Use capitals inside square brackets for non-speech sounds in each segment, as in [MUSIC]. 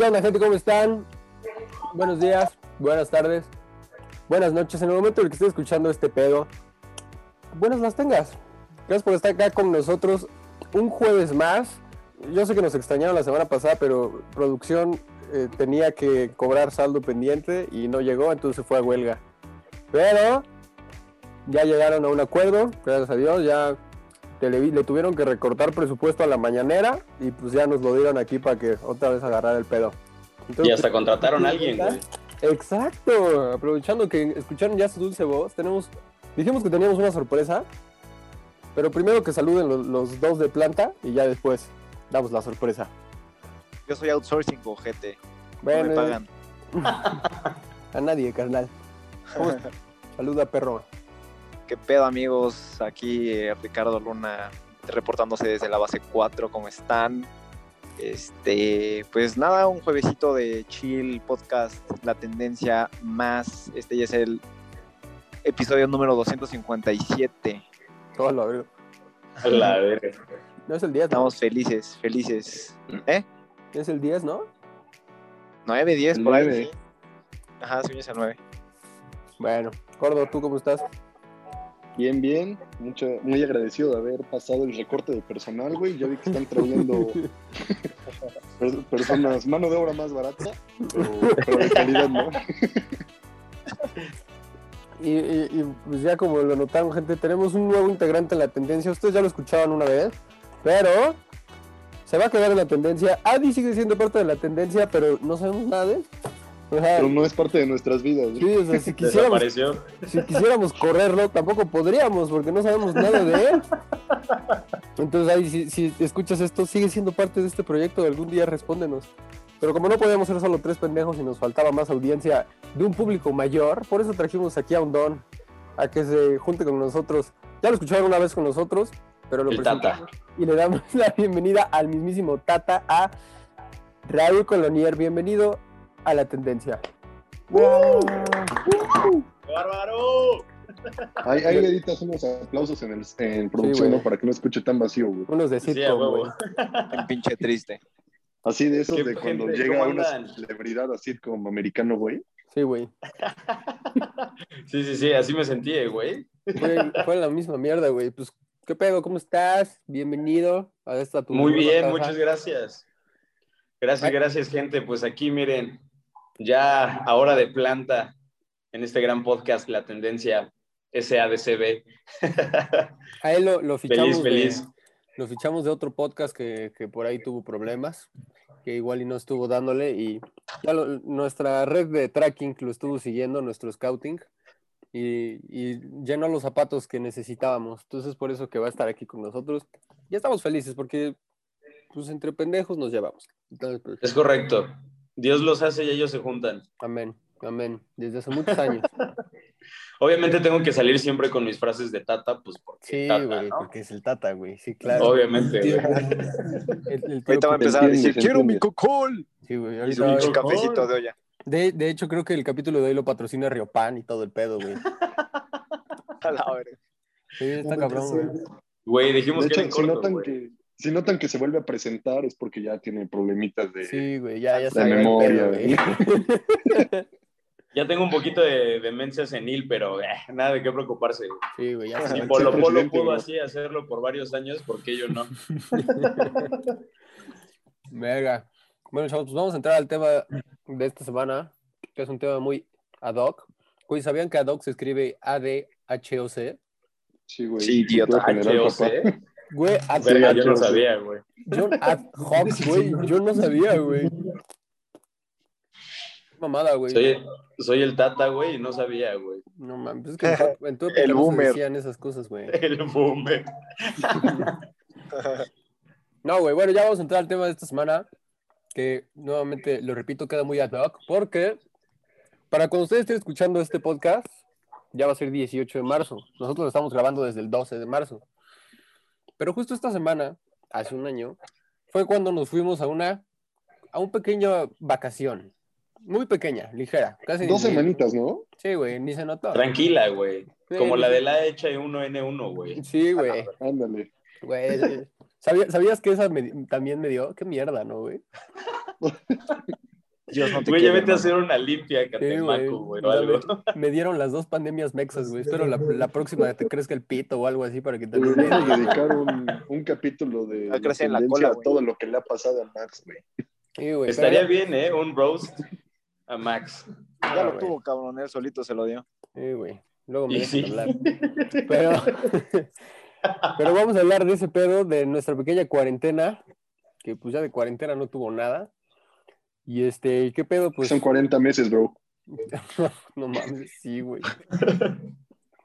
¿Qué onda, gente? ¿Cómo están? Buenos días, buenas tardes, buenas noches. En el momento en el que estés escuchando este pedo, buenas las tengas. Gracias por estar acá con nosotros un jueves más. Yo sé que nos extrañaron la semana pasada, pero producción eh, tenía que cobrar saldo pendiente y no llegó, entonces fue a huelga. Pero ya llegaron a un acuerdo, gracias a Dios, ya Televi- le tuvieron que recortar presupuesto a la mañanera y pues ya nos lo dieron aquí para que otra vez agarrar el pedo. Entonces, Y hasta contrataron a alguien, güey. Exacto, aprovechando que escucharon ya su dulce voz, tenemos, dijimos que teníamos una sorpresa, pero primero que saluden los, los dos de planta y ya después damos la sorpresa. Yo soy outsourcing, ojete. No Bueno, me pagan. [LAUGHS] a nadie, carnal. [LAUGHS] Saluda, perro. ¿Qué pedo, amigos? Aquí eh, Ricardo Luna reportándose desde la base 4. ¿Cómo están? Este, pues nada, un juevesito de chill podcast, la tendencia más. Este ya es el episodio número 257. Todo lo abro. A la verga. No es el 10, ¿no? Estamos felices, felices. ¿Eh? Es el 10, ¿no? 9, 10 El por ahí. sí. Ajá, es el 9. Bueno, Gordo, ¿tú cómo estás? Bien, bien. Mucho, muy agradecido de haber pasado el recorte de personal, güey. Ya vi que están trayendo [LAUGHS] per- personas, mano de obra más barata, pero, pero de calidad, ¿no? [LAUGHS] Y, y- y, pues ya como lo notaron, gente, tenemos un nuevo integrante en la tendencia. Ustedes ya lo escuchaban una vez, pero se va a quedar en la tendencia. Adi sigue siendo parte de la tendencia, pero no sabemos nada de él. Pero no es parte de nuestras vidas, sí, o sea, si quisiéramos, Desapareció. si quisiéramos correrlo, tampoco podríamos, porque no sabemos nada de él. Entonces, ahí, si, si escuchas esto, sigue siendo parte de este proyecto. Algún día respóndenos. Pero como no podíamos ser solo tres pendejos y nos faltaba más audiencia de un público mayor, por eso trajimos aquí a un don a que se junte con nosotros. Ya lo escucharon una vez con nosotros, pero lo El presentamos. Tata. Y le damos [LAUGHS] la bienvenida al mismísimo Tata, a Raúl Colonier. Bienvenido a la tendencia. ¡Bárbaro! Ahí, ahí le [LAUGHS] editas unos aplausos en, el, en producción. ¿no? Para que no escuche tan vacío, güey. Unos de sitcom, güey. El pinche triste. Así de esos ¿Qué de cuando gente? llega ¿Cómo una celebridad así como americano, güey. Sí, güey. Sí, sí, sí, así me sentí, eh, güey. Fue, fue la misma mierda, güey. Pues, ¿qué pedo? ¿Cómo estás? Bienvenido a esta tu Muy bien, casa. muchas gracias. Gracias, Ay. gracias, gente. Pues aquí, miren, ya ahora de planta en este gran podcast, La Tendencia SADCB. [LAUGHS] A él lo, lo fichamos Feliz, de, feliz. lo fichamos de otro podcast que, que por ahí tuvo problemas, que igual y no estuvo dándole y ya lo- nuestra red de tracking lo estuvo siguiendo, nuestro scouting y, y llenó los zapatos que necesitábamos. Entonces por eso que va a estar aquí con nosotros. Ya estamos felices porque pues entre pendejos nos llevamos. Entonces, pues, Es correcto. Dios los hace y ellos se juntan. amén, amén. Desde hace muchos años. [LAUGHS] Obviamente tengo que salir siempre con mis frases de tata, pues porque Sí, tata, güey, ¿no? porque es el Tata, güey. Sí, claro. Obviamente, güey. [LAUGHS] El- el tío Ahorita va a empezar a decir, quiero mi cocol. Sí, güey. Y su cafecito de olla. De, de hecho, creo que el capítulo de hoy lo patrocina Riopan y todo el pedo, güey. [LAUGHS] A la verga. Sí, está cabrón, güey. Güey, dijimos De que hecho, era en si notan güey. que, si notan que se vuelve a presentar es porque ya tiene problemitas de... Sí, güey, ya, ya De sabe el memoria, pedo, [LAUGHS] Ya tengo un poquito de demencia senil, pero eh, nada de qué preocuparse. güey. Sí, güey, ya Si Polo. Polo pudo así hacerlo por varios años, ¿por qué yo no? [LAUGHS] Verga. Bueno, chavos, pues vamos a entrar al tema de esta semana, que es un tema muy ad hoc. Güey, ¿sabían que ad hoc se escribe A-D-H-O-C? Sí, güey. Sí, idiota. HOC. Güey, ad Verga, yo no sabía, güey. John ad hoc, güey. Yo no sabía, güey. Mamada, güey. Soy, soy el tata, güey, y no sabía, güey. No mames, es que en [LAUGHS] tu, en época El no se boomer. decían esas cosas, güey. [LAUGHS] El boomer. [LAUGHS] No, güey, bueno, ya vamos a entrar al tema de esta semana, que nuevamente, lo repito, queda muy ad hoc, porque para cuando ustedes estén escuchando este podcast, ya va a ser 18 de marzo. Nosotros lo estamos grabando desde el 12 de marzo. Pero justo esta semana, hace un año, fue cuando nos fuimos a una, a un pequeña vacación. Muy pequeña, ligera. Casi Dos ni- semanitas, ¿no? Sí, güey, ni se notó. Tranquila, güey. Sí, Como la de la hecha de 1N1, güey. Sí, güey. Ándale. Güey, sí. ¿Sabía- ¿Sabías que esa me- también me dio? Qué mierda, ¿no, güey? [LAUGHS] Dios no te Güey, ya vete a hacer una limpia güey. Catemaco, güey, o algo. me, [LAUGHS] me dieron las dos pandemias mexas, güey. Espero la, la próxima te crezca el pito o algo así para que te Deberíamos dedicar un, un capítulo de Va a crecer en la cola, a güey. todo lo que le ha pasado a Max, güey. Sí, güey. Estaría pero- bien, ¿eh? Un roast a Max. Ya lo güey. tuvo, cabrón, él solito se lo dio. Sí, güey. Luego me dejan sí. hablar. Pero, [LAUGHS] pero vamos a hablar de ese pedo, de nuestra pequeña cuarentena, que pues ya de cuarentena no tuvo nada. Y este, ¿qué pedo? Pues Son 40 meses, bro. [LAUGHS] no mames, sí, güey.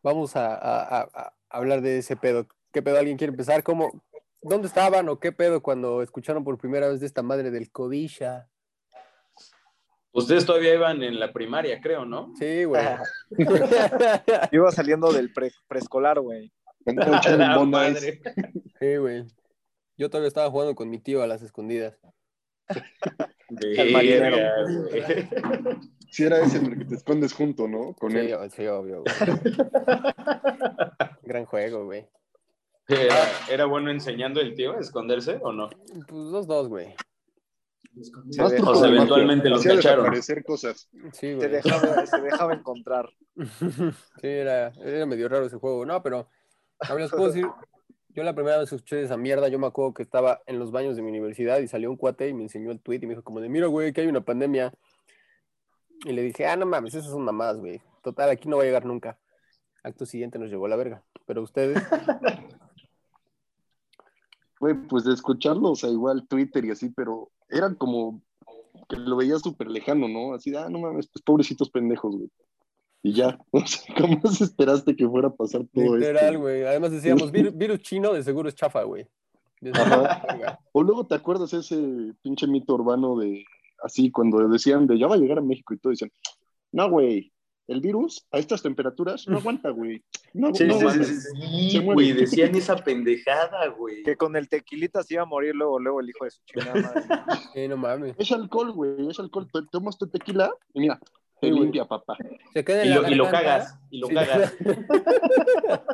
Vamos a, a- a- a hablar de ese pedo. ¿Qué pedo? ¿Alguien quiere empezar? ¿Cómo? ¿Dónde estaban o qué pedo cuando escucharon por primera vez de esta madre del codisha? Ustedes todavía iban en la primaria, creo, ¿no? Sí, güey. [LAUGHS] Yo iba saliendo del pre- preescolar, güey. [LAUGHS] Sí, güey. Yo todavía estaba jugando con mi tío a las escondidas. El marinero. Si era ese en el que te escondes junto, ¿no? Con Sí, él. sí, obvio, güey. [LAUGHS] Gran juego, güey. ¿Era, era bueno enseñando el tío a esconderse o no? Pues los dos, güey. De eventualmente los cacharon. desaparecer cosas. Sí, se dejaba, se dejaba encontrar. [LAUGHS] Sí, era, era medio raro ese juego. No, pero a ver, les puedo decir, yo la primera vez escuché esa mierda, yo me acuerdo que estaba en los baños de mi universidad y salió un cuate y me enseñó el tweet y me dijo como de, mira, güey, que hay una pandemia. Y le dije, ah, no mames, esas son mamadas, güey. Total, aquí no va a llegar nunca. Acto siguiente nos llegó la verga. Pero ustedes, [LAUGHS] Güey, pues de escucharlo, o sea, igual Twitter y así, pero eran como que lo veía súper lejano, ¿no? Así ah, no mames, pues pobrecitos pendejos, güey. Y ya, [LAUGHS] o sea, ¿cómo esperaste que fuera a pasar todo literal, esto? güey. Además decíamos, "Vir- virus chino de seguro es chafa, güey. O luego te acuerdas ese pinche mito urbano de, así, cuando decían de, ya va a llegar a México y todo, dicen, no, güey, el virus a estas temperaturas no aguanta, güey. No, Sí, no sí, sí, mames. sí, sí, Se muere. güey, decían esa pendejada, güey. Que con el tequilita se iba a morir luego, luego el hijo de su chingada madre. Sí, no mames. Es alcohol, güey, es alcohol. Tomas tu tequila y mira, te limpia, papá. Se queda en Y la lo, y lo cagas, y lo Sí. cagas. [LAUGHS]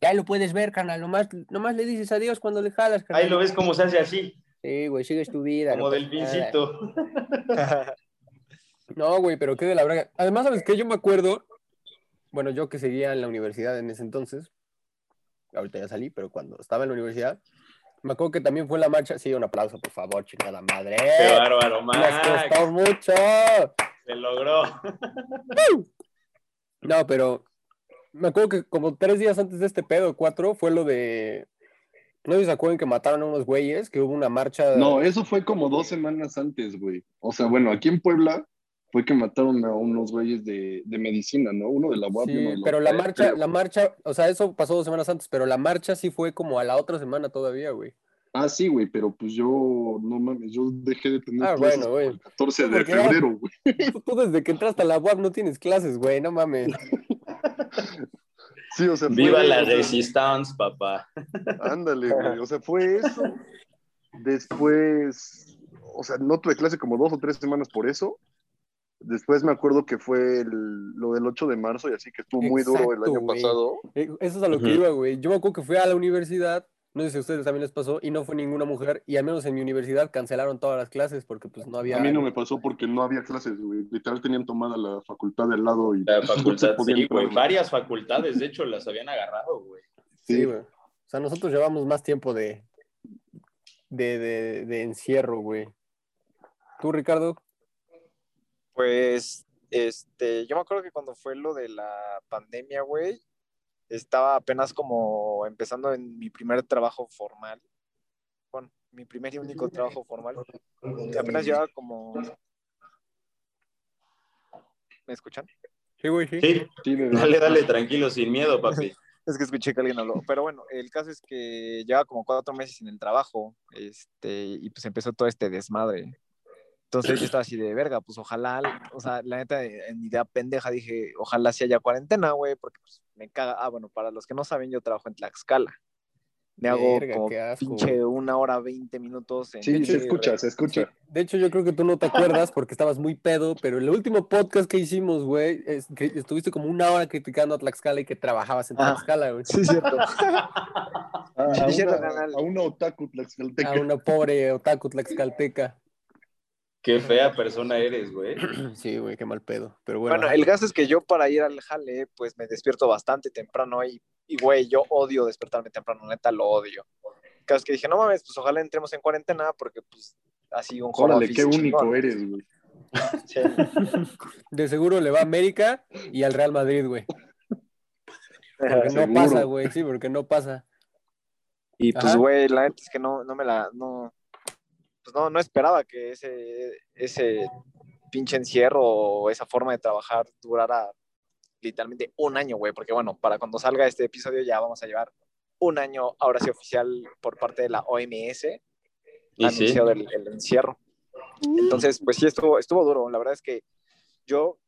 Ya lo puedes ver, carnal. Nomás, nomás le dices adiós cuando le jalas, carnal. Ahí lo ves cómo se hace así, Sí, güey, sigues tu vida. como no del pincito. No, güey, pero qué de la verga. Además, ¿sabes qué? Yo me acuerdo, bueno, yo que seguía en la universidad en ese entonces, ahorita ya salí, pero cuando estaba en la universidad, me acuerdo que también fue la marcha. Sí, un aplauso, por favor, chingada madre. Qué bárbaro, Nos Max. costó mucho. Se logró. [LAUGHS] No, pero me acuerdo que como tres días antes de este pedo, cuatro, fue lo de. No sé si se acuerdan que mataron a unos güeyes, que hubo una marcha. No, eso fue como dos semanas antes, güey. O sea, bueno, aquí en Puebla fue que mataron a unos güeyes de, de medicina, ¿no? Uno de la UAP. y Sí, uno de pero la marcha, pero- la marcha, o sea, eso pasó dos semanas antes, pero la marcha sí fue como a la otra semana todavía, güey. Ah, sí, güey, pero pues yo, no mames, yo dejé de tener Ah, clases bueno, güey. el 14 de febrero, güey. Tú, tú desde que entraste a la UAP no tienes clases, güey, no mames. Sí, o sea, fue- Viva la o sea, resistance, papá. Ándale, güey. O sea, fue eso. Después, o sea, no tuve clase como dos o tres semanas por eso. Después me acuerdo que fue el- lo del 8 de marzo y así que estuvo muy duro el año güey. pasado. Eh, Eso es a lo que iba, güey. Yo me acuerdo que fui a la universidad, no sé si a ustedes también les pasó, y no fue ninguna mujer, y al menos en mi universidad cancelaron todas las clases porque pues no había... A mí no me pasó porque no había clases, güey. Literal tenían tomada la facultad del lado y La no facultad, podía sí, güey. Varias facultades, de hecho, las habían agarrado, güey. Sí, Sí, güey. O sea, nosotros llevamos más tiempo de, de, de, de encierro, güey. ¿Tú, Ricardo? Pues, este, yo me acuerdo que cuando fue lo de la pandemia, güey, estaba apenas como empezando en mi primer trabajo formal. Bueno, mi primer y único trabajo formal. Y apenas llevaba como... ¿Me escuchan? Sí, güey, sí. Sí, dale, dale, tranquilo, sin miedo, papi. [LAUGHS] Es que escuché que alguien habló. Pero bueno, el caso es que lleva como cuatro meses en el trabajo, este, y pues empezó todo este desmadre. Entonces yo [CLEARS THROAT] estaba así de verga, pues ojalá, o sea, la neta, en mi idea pendeja dije, ojalá sí haya cuarentena, güey, porque pues me caga. Ah, bueno, para los que no saben, yo trabajo en Tlaxcala. Me hago Verga, como pinche una hora, veinte minutos. En Sí, se escucha, se escucha. De hecho, yo creo que tú no te acuerdas porque estabas muy pedo, pero el último podcast que hicimos, güey, es que estuviste como una hora criticando a Tlaxcala y que trabajabas en Ah. Tlaxcala, güey. Sí, es cierto. [LAUGHS] A, Sí, a cierto, una, a una otaku tlaxcalteca. A una pobre otaku tlaxcalteca. Qué fea persona eres, güey. [CLEARS THROAT] Sí, güey, qué mal pedo. Pero bueno, Bueno, ajá. el gas es que yo para ir al jale, pues me despierto bastante temprano y, y, güey, yo odio despertarme temprano, neta, lo odio. Vez que dije, no mames, pues ojalá entremos en cuarentena porque, pues, así un home Órale, qué único chingón. eres, güey. Sí. [LAUGHS] de seguro le va a América y al Real Madrid, güey. [LAUGHS] Porque no Seguro. pasa, güey, sí, porque no pasa. Y pues, Ajá. güey, la neta es que no, no me la, no, pues no, no esperaba que ese, ese pinche encierro o esa forma de trabajar durara literalmente un año, güey, porque bueno, para cuando salga este episodio ya vamos a llevar un año, ahora sí oficial, por parte de la OMS, Y sí. anunciado el, el encierro. Entonces, pues sí, estuvo, estuvo duro. La verdad es que yo,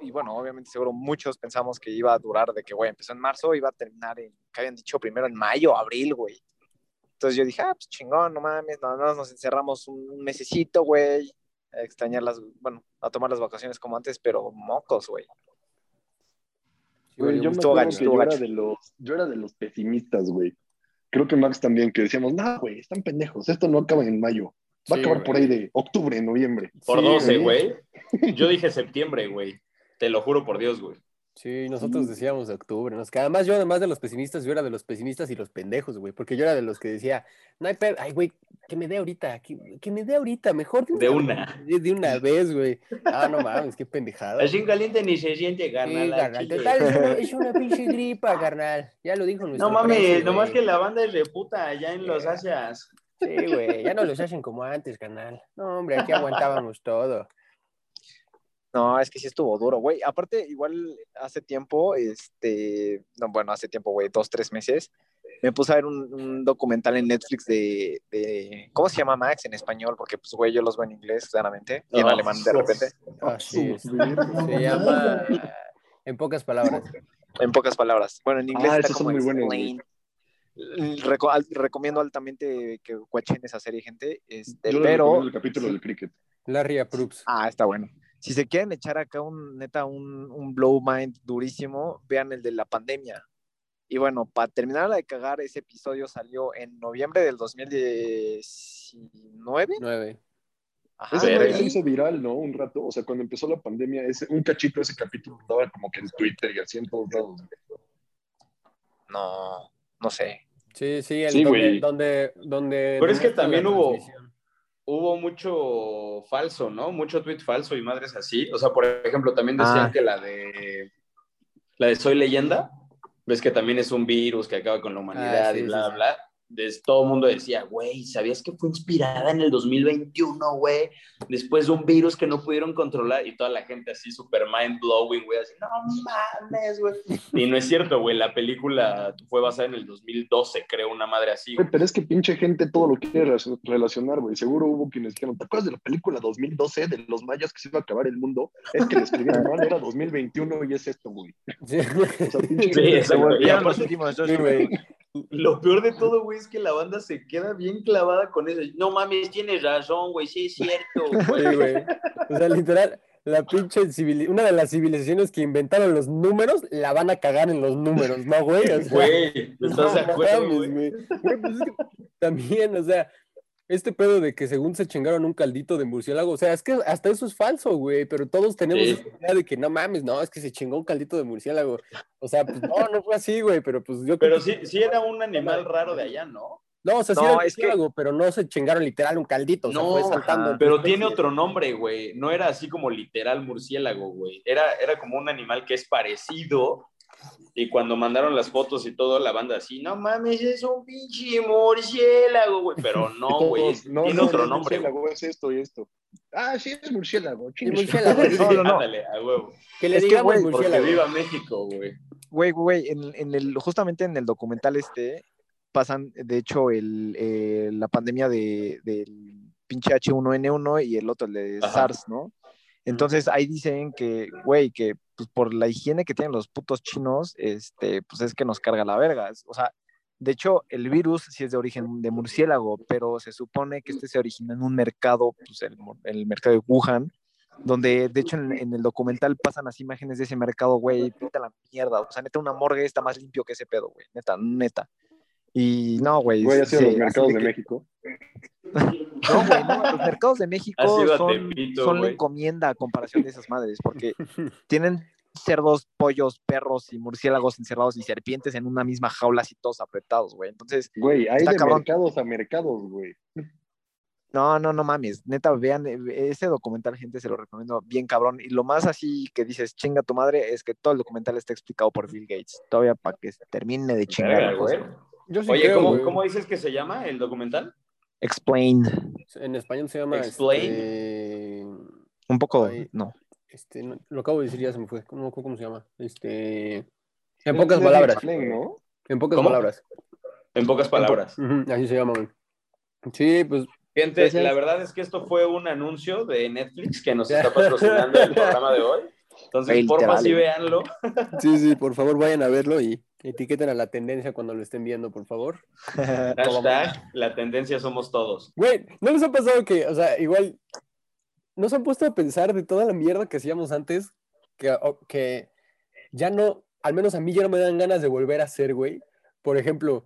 y bueno, obviamente seguro muchos pensamos que iba a durar de que, güey, empezó en marzo, iba a terminar en, que habían dicho primero en mayo, abril, güey. Entonces yo dije, ah, pues chingón, no mames, nada más nos encerramos un, mesecito, güey, a extrañar las, bueno, a tomar las vacaciones como antes, pero mocos, güey. Yo me gacho, que yo era, gacho. de los, yo era de los pesimistas, güey. Creo que Max también, que decíamos, no, güey, están pendejos, esto no acaba en mayo. Va Sí, a acabar güey. por ahí de octubre, noviembre. Por Sí, 12, güey. güey. [LAUGHS] Yo dije septiembre, güey. Te lo juro por Dios, güey. Sí, nosotros decíamos de octubre, ¿no? Es que además yo, además de los pesimistas, yo era de los pesimistas y los pendejos, güey, porque yo era de los que decía, no hay pedo, ay, güey, que me dé ahorita, que, que me dé ahorita, mejor De una. [LAUGHS] De, de una vez, güey. Ah, no mames, qué pendejada. Así caliente ni se siente, Sí, carnal. total, es una, [LAUGHS] es una pinche gripa, carnal. Ya lo dijo nuestro No mames, nomás que la banda es reputa allá en los Asias. Sí, güey, ya no los hacen como antes, carnal. No, hombre, aquí aguantábamos todo. No, es que sí estuvo duro, güey. Aparte, igual hace tiempo, este, no, bueno, hace tiempo, güey, dos, tres meses, me puse a ver un, un documental en Netflix de, de, ¿cómo se llama Max en español? Porque, pues, güey, yo los veo en inglés, claramente, y en Oh, alemán de repente, Así es. Su verga. Se llama, en pocas palabras, en pocas palabras. Bueno, en inglés Ah, está como muy. Reco- al- recomiendo altamente que guachen esa serie, gente, este, Yo pero... el capítulo del cricket. Larry approves. Ah, está bueno. Si se quieren echar acá un neta un, un blow mind durísimo, vean el de la pandemia. Y bueno, para terminar de cagar, ese episodio salió en noviembre del 2019. Nueve. Ajá, Ese güey se hizo viral, ¿no? Un rato. O sea, cuando empezó la pandemia, ese, un cachito de ese capítulo estaba como que en Twitter y así en todos lados. No, no sé. Sí, sí, el Sí, donde, donde, donde Pero es que también hubo- transmisión. Hubo mucho falso, ¿no? Mucho tweet falso y madres así. O sea, por ejemplo, también decían Ah. que la de la de Soy Leyenda, ves que también es un virus que acaba con la humanidad Ah, sí, y bla, sí, bla, todo el mundo decía, güey, ¿sabías que fue inspirada en el 2021, güey? Después de un virus que no pudieron controlar y toda la gente así súper mind blowing, güey, así, no mames, güey. Y no es cierto, güey, la película fue basada en el 2012, creo, una madre así. Güey, pero es que pinche gente todo lo quiere re- relacionar, güey. Seguro hubo quienes dijeron, ¿te acuerdas de la película 2012 de los mayas que se iba a acabar el mundo? Es que le escribieron mal, era 2021 y es esto, güey. Sí. O sea, pinche Sí, gente- exacto. Y Ya Sí, güey. Lo peor de todo, güey, es que la banda se queda bien clavada con eso. No mames, tienes razón, güey, sí es cierto. [LAUGHS] Sí, güey. O sea, literal, la pinche civili- una de las civilizaciones que inventaron los números, la van a cagar en los números, ¿no, güey? O sea, Güey, ¿estás de acuerdo, güey? güey? Güey, pues es que también, o sea, este pedo de que según se chingaron un caldito de murciélago, o sea, es que hasta eso es falso, güey, pero todos tenemos Sí. esa idea de que no mames, no, es que se chingó un caldito de murciélago. O sea, pues no, no fue así, güey, pero pues yo creo Pero que- sí, sí era un animal raro de allá, ¿no? No, o sea, sí No, era un es que- murciélago, pero no se chingaron literal un caldito, o sea, No, fue saltando. Pero tiene otro nombre, güey. No era así como literal murciélago, güey. Era, era como un animal que es parecido. Y cuando mandaron las fotos y todo, la banda así, no mames, es un pinche murciélago, güey. Pero [LAUGHS] no, güey, no, tiene no, otro nombre, murciélago, es esto y esto. Ah, sí, es murciélago. [LAUGHS] Murciélago, [LAUGHS] No, no, no. Ándale, a huevo. Que le Es que, digamos Porque murciélago. viva México, güey. Güey, güey, en, en el, justamente en el documental este pasan, de hecho, el, eh, la pandemia de, del pinche H1N1 y el otro, el de Ajá. SARS, ¿no? Entonces ahí dicen que, güey, que pues, por la higiene que tienen los putos chinos, este, pues es que nos carga la verga. O sea, de hecho, el virus sí es de origen de murciélago, pero se supone que este se origina en un mercado, pues el, el mercado de Wuhan, donde de hecho en, en el documental pasan las imágenes de ese mercado, güey, puta la mierda, o sea, neta una morgue está más limpio que ese pedo, güey, neta, neta. Y no, güey. Güey, ha sido los mercados de que- México. No, güey, no, los mercados de México son, Tepito, son la encomienda a comparación de esas madres, porque [LAUGHS] tienen cerdos, pollos, perros y murciélagos encerrados y serpientes en una misma jaula así todos apretados, güey. Entonces, Güey, hay Está de cabrón. mercados a mercados, güey. no, no, no mames. Neta, vean eh, ese documental, gente, se lo recomiendo bien cabrón. Y lo más así que dices, chinga tu madre, es que todo el documental está explicado por Bill Gates. Todavía para que termine de chingar. Verga. Yo sí Oye, creo, ¿cómo. ¿cómo dices que se llama el documental? Explain. En español se llama. Explain. Este, Un poco, Ay. no. este, no, lo acabo de decir, ya se me fue. Acuerdo cómo se llama. Este, en pocas palabras. Explain, ¿no? En pocas ¿Cómo? palabras. En pocas palabras. Ujú, así se llama, güey. Sí, pues. Gente, Gracias. la verdad es que esto fue un anuncio de Netflix que nos [LAUGHS] está patrocinando el programa de hoy. Entonces, Güey, porfa, literal, sí véanlo. [LAUGHS] Sí, sí, por favor vayan a verlo y etiqueten a la tendencia cuando lo estén viendo, por favor. [LAUGHS] Hashtag, la tendencia somos todos. Güey, ¿no les ha pasado que, o sea, igual, ¿no se han puesto a pensar de toda la mierda que hacíamos antes? Que, que ya no, al menos a mí ya no me dan ganas de volver a hacer, güey. Por ejemplo,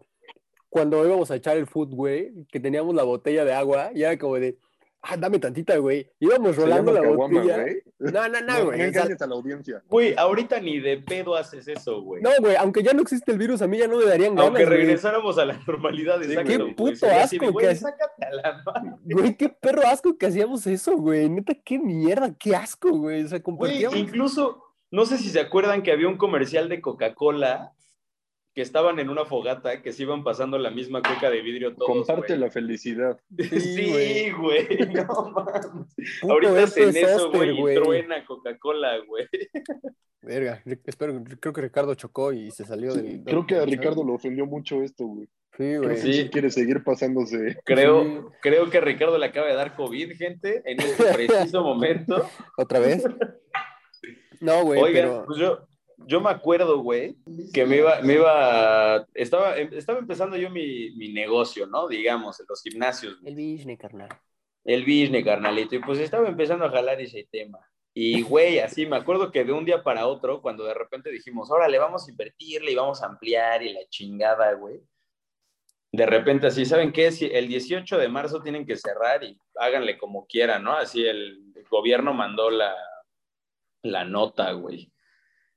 cuando íbamos a echar el food, güey, que teníamos la botella de agua, y era como de, ah, dame tantita, güey. Íbamos rolando la caguama, botella. güey. No, no, no, No, [LAUGHS] no güey. o sea, engañes a la audiencia. Güey, ahorita ni de pedo haces eso, güey. no, güey, aunque ya no existe el virus, a mí ya no me darían ganas, Aunque regresáramos a la normalidad, Sí, exacto. qué güey. puto de, asco güey, que es- sácate a la mano. Güey, qué perro asco que hacíamos eso, güey. Neta, qué mierda, qué asco, güey. O sea, Güey, compartíamos. incluso, no sé si se acuerdan que había un comercial de Coca-Cola que estaban en una fogata que se iban pasando la misma coca de vidrio todos. Comparte la felicidad. [LAUGHS] Sí, güey. [LAUGHS] No mames. Ahorita es eso, güey, truena Coca-Cola, güey. Verga, espero, creo que Ricardo chocó y se salió del. Creo que a Ricardo lo ofendió mucho esto, güey. Sí, güey. Sí. quiere seguir pasándose. Creo, Sí. creo que a Ricardo le acaba de dar COVID, gente, en este [LAUGHS] preciso momento. ¿Otra vez? No, güey, Oigan, pero. pues yo, yo me acuerdo, güey, que me iba, me iba, estaba, estaba empezando yo mi, mi negocio, ¿no? Digamos, en los gimnasios, güey. El business, carnal. el business, carnalito, y pues estaba empezando a jalar ese tema. Y, güey, así me acuerdo que de un día para otro, cuando de repente dijimos, órale, vamos a invertirle y vamos a ampliar y la chingada, güey. De repente así, ¿saben qué? Si el 18 de marzo tienen que cerrar y háganle como quieran, ¿no? Así el, el gobierno mandó la, la nota, güey.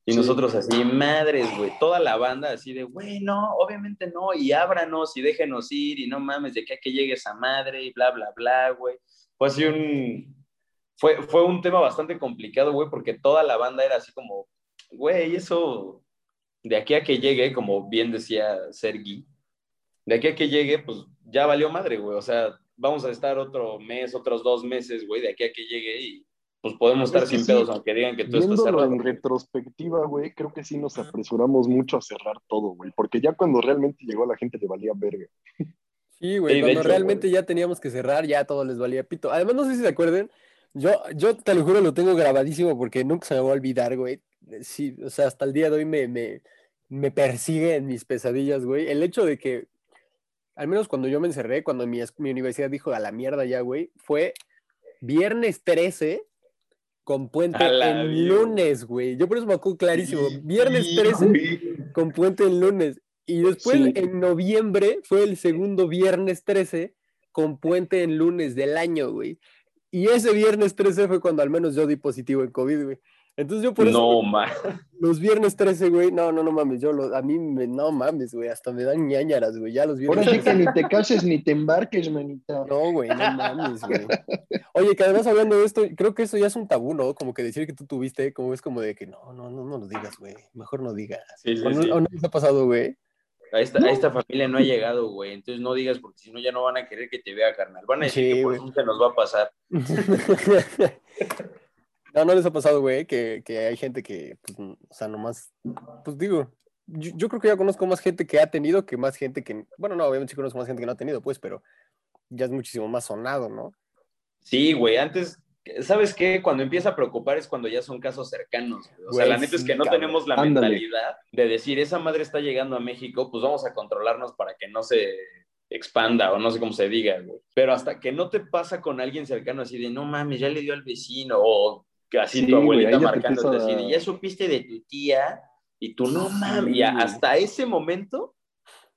Y Sí. nosotros así, madres, güey, toda la banda así de, güey, no, obviamente no, y ábranos y déjenos ir, y no mames, de que a que llegue esa madre, y bla, bla, bla, güey. Fue así un, fue, fue un tema bastante complicado, güey, porque toda la banda era así como, güey, eso, de aquí a que llegue, como bien decía Sergi, de aquí a que llegue, pues ya valió madre, güey, o sea, vamos a estar otro mes, otros dos meses, güey, de aquí a que llegue y pues podemos estar Es sin sí, pedos, aunque digan que tú estás Viéndolo cerrado. en retrospectiva, güey, creo que sí nos apresuramos mucho a cerrar todo, güey. Porque ya cuando realmente llegó a la gente le valía verga. Sí, güey, Sí, cuando hecho, realmente ya teníamos que cerrar, ya todo les valía pito. Además, no sé si se acuerden, yo, yo te lo juro, lo tengo grabadísimo porque nunca se me va a olvidar, güey. Sí, o sea, hasta el día de hoy me, me, me persigue en mis pesadillas, güey. El hecho de que, al menos cuando yo me encerré, cuando mi, mi universidad dijo a la mierda ya, güey, fue viernes 13 con puente A la en mierda. lunes, güey. Yo por eso me acuerdo clarísimo. Viernes Sí, 13 güey. con puente en lunes. Y después Sí. en noviembre fue el segundo viernes 13 con puente en lunes del año, güey. Y ese viernes 13 fue cuando al menos yo di positivo en COVID, güey. Entonces yo por eso No, man. [LAUGHS] los viernes 13, güey, no, no, no mames, yo lo- a mí me, no mames, güey, hasta me dan ñañaras, güey, ya los viernes. Ahora sí 13. que ni te cases ni te embarques, manita. No, güey, no mames, güey. Oye, que además hablando de esto, creo que eso ya es un tabú, ¿no? Como que decir que tú tuviste, como es como de que no, no, no, no lo digas, güey, mejor no digas. Sí, sí, ¿O no, sí. o no les ha pasado, güey? A esta, a esta familia no ha llegado, güey. Entonces no digas porque si no ya no van a querer que te vea, carnal. Van a decir Sí, que por güey. fin se nos va a pasar. [LAUGHS] No, no les ha pasado, güey, que, que hay gente que, pues, o sea, nomás, pues digo, yo, yo creo que ya conozco más gente que ha tenido que más gente que, bueno, no, obviamente sí conozco más gente que no ha tenido, pues, pero ya es muchísimo más sonado, ¿no? Sí, güey. Antes, ¿sabes qué? Cuando empieza a preocupar es cuando ya son casos cercanos. güey. O sea, la neta es que no cabrón. tenemos la Ándale. mentalidad de decir, esa madre está llegando a México, pues vamos a controlarnos para que no se expanda o no sé cómo se diga, güey. Pero hasta que no te pasa con alguien cercano así de, no mames, ya le dio al vecino o que así Sí, tu güey, abuelita marcándote así de, ya supiste de tu tía y tú no Sí, mames. Y a- hasta ese momento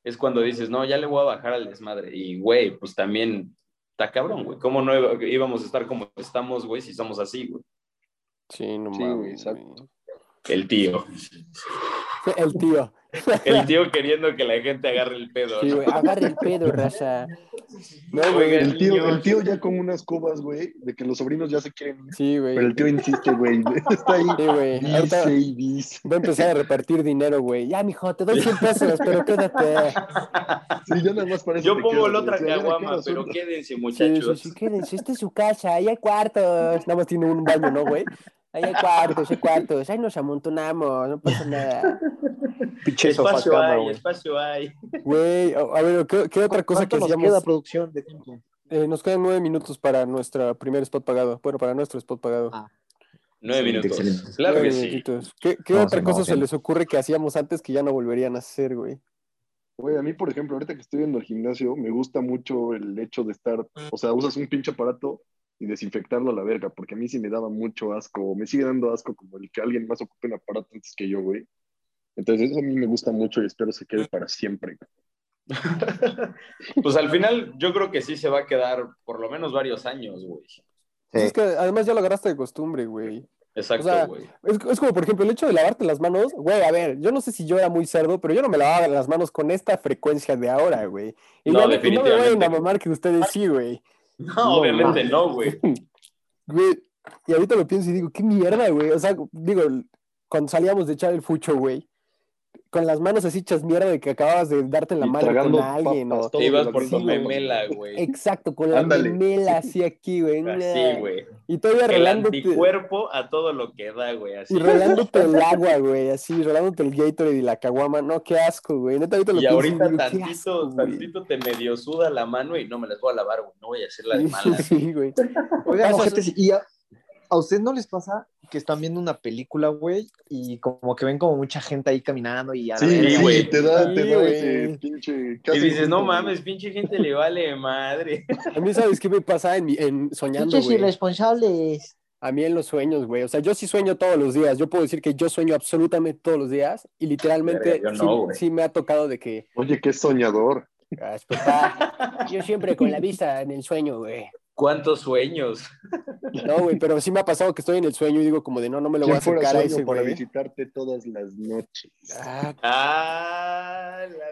es cuando dices, no, ya le voy a bajar al desmadre. Y, güey, pues también está cabrón, güey. ¿Cómo no íbamos a estar como estamos, güey, si somos así, güey? Sí, no Sí, güey, mames. exacto. güey. El tío. El tío. El tío queriendo que la gente agarre el pedo. Sí, ¿no? güey. Agarre el pedo, [LAUGHS] raza. No, güey. El tío, el tío ya con unas cubas, güey, de que los sobrinos ya se quieren ir. Sí, güey. Pero el tío insiste, güey. [LAUGHS] Está ahí. Sí, güey. Ahorita Dice y dice. va a empezar a repartir dinero, güey. Ya, mijo, te doy 100 pesos, pero quédate. Sí, ya nada más parece Yo pongo la otra caguama, pero qué quédense, Sí, muchachos. sí, sí, quédense. Esta es su casa, ahí hay cuartos. Nada más tiene un baño, ¿no, güey? Ahí hay cuartos, hay cuartos. Ahí nos amontonamos, no pasa nada. [LAUGHS] Pinche sofá Espacio cama, hay, güey. espacio hay. Güey, a ver, ¿qué, qué otra cosa que ¿Cuánto nos hacíamos? queda producción de tiempo? Eh, nos quedan nueve minutos para nuestro primer spot pagado. Bueno, para nuestro spot pagado. Ah, Nueve minutos. excelente. Claro Nueve que sí. ¿Qué, qué No, otra sí, cosa no, se sí. les ocurre que hacíamos antes que ya no volverían a hacer, güey? Güey, a mí, por ejemplo, ahorita que estoy yendo al gimnasio, me gusta mucho el hecho de estar, o sea, usas un pinche aparato y desinfectarlo a la verga, porque a mí sí me daba mucho asco, me sigue dando asco como el que alguien más ocupe un aparato antes que yo, güey. Entonces, eso a mí me gusta mucho y espero se quede para siempre. Pues al final yo creo que sí se va a quedar por lo menos varios años, güey. Es que además ya lo agarraste de costumbre, güey. Exacto, O sea, güey. Es, es como, por ejemplo, el hecho de lavarte las manos, güey, a ver, yo no sé si yo era muy cerdo, pero yo no me lavaba las manos con esta frecuencia de ahora, güey. Y No, y no me vayan a definitivamente. mamar que ustedes sí, güey. No, obviamente no, güey. Güey, y ahorita lo pienso y digo, qué mierda, güey. O sea, digo, cuando salíamos de echar el fucho, güey, con las manos así hechas mierda de que acababas de darte en la Y madre con alguien, papas, o... ibas por la tu memela, güey. Exacto, con la Ándale. memela así aquí, güey. Así, güey. Y todavía El relándote, anticuerpo a todo lo que da, güey. Así. y relándote el agua, güey, así, relándote el Gatorade y la caguama. No, qué asco, güey. Neta, ahorita lo Y pienso ahorita qué tantito, asco, güey. tantito te medio suda la mano y no me las voy a lavar, güey. No voy a hacer la de [LAUGHS] malas. Sí, güey. Oigan, es- ojetes, ¿y a, a ustedes no les pasa que están viendo una película, güey, y como que ven como mucha gente ahí caminando y a la Sí, güey. te da, te da güey. ese pinche... Y dices, no mames, pinche gente le vale madre. A mí, ¿sabes qué me pasa en, mi- en soñando, Pinches irresponsables. A mí en los sueños, güey. O sea, yo sí sueño todos los días. Yo puedo decir que yo sueño absolutamente todos los días y literalmente sí, me ha tocado de que, Oye, qué soñador. "Ay, papá, yo siempre con la vista en el sueño, güey. ¿Cuántos sueños? No, güey, pero sí me ha pasado que estoy en el sueño y digo como de no, no me lo voy a ¿Quién fuera acercar a ese, para güey. visitarte todas las noches? Ah, Ah, la...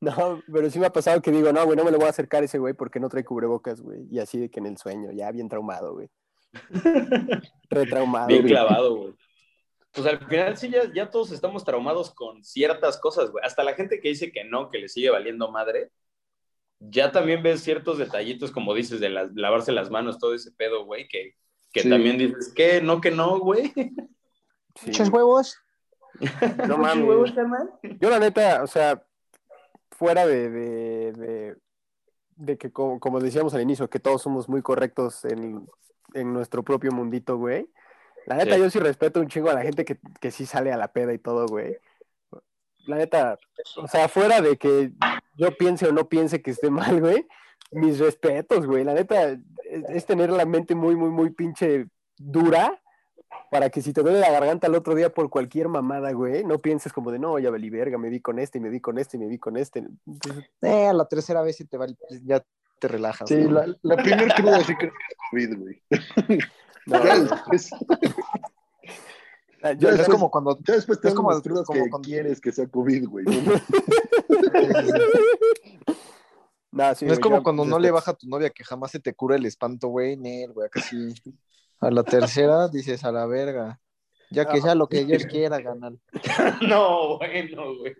no, pero sí me ha pasado que digo, no, güey, no me lo voy a acercar a ese güey porque no trae cubrebocas, güey. Y así de que en el sueño, ya bien traumado, güey. [LAUGHS] Retraumado. Bien güey. clavado, güey. Pues al final sí, ya, ya todos estamos traumados con ciertas cosas, güey. Hasta la gente que dice que no, que le sigue valiendo madre, ya también ves ciertos detallitos, como dices, de las- lavarse las manos, todo ese pedo, güey, que, que Sí. también dices, ¿qué? ¿No que no, güey? Sí. Pinches huevos. [LAUGHS] No mames. Yo la neta, o sea, fuera de, de, de, de que como, como decíamos al inicio, que todos somos muy correctos en, en nuestro propio mundito, güey. La neta, Sí. yo sí respeto un chingo a la gente que, que sí sale a la peda y todo, güey. La neta, o sea, fuera de que yo piense o no piense que esté [LAUGHS] mal, güey, mis respetos, güey. La neta, es, es tener la mente muy, muy, muy pinche dura para que si te duele la garganta el otro día por cualquier mamada, güey, no pienses como de, no, ya valí verga, me vi con este, y me vi con este, y me vi con este. Entonces, Eh, a la tercera vez sí te va, ya te relajas. Sí, ¿no? la, la primera cruda sí creo que es COVID, güey. [LAUGHS] no, Ya no, después, yo- es como cuando ya después te Es como- como que cuando- quieres que sea COVID, güey. no, [LAUGHS] sí, no es como ya, cuando no respetos. le baja a tu novia que jamás se te cura el espanto, güey, Nel, güey, sí. A la tercera dices a la verga. Ya que sea lo que Dios [LAUGHS] quiera, ganar. [LAUGHS] no, bueno, güey.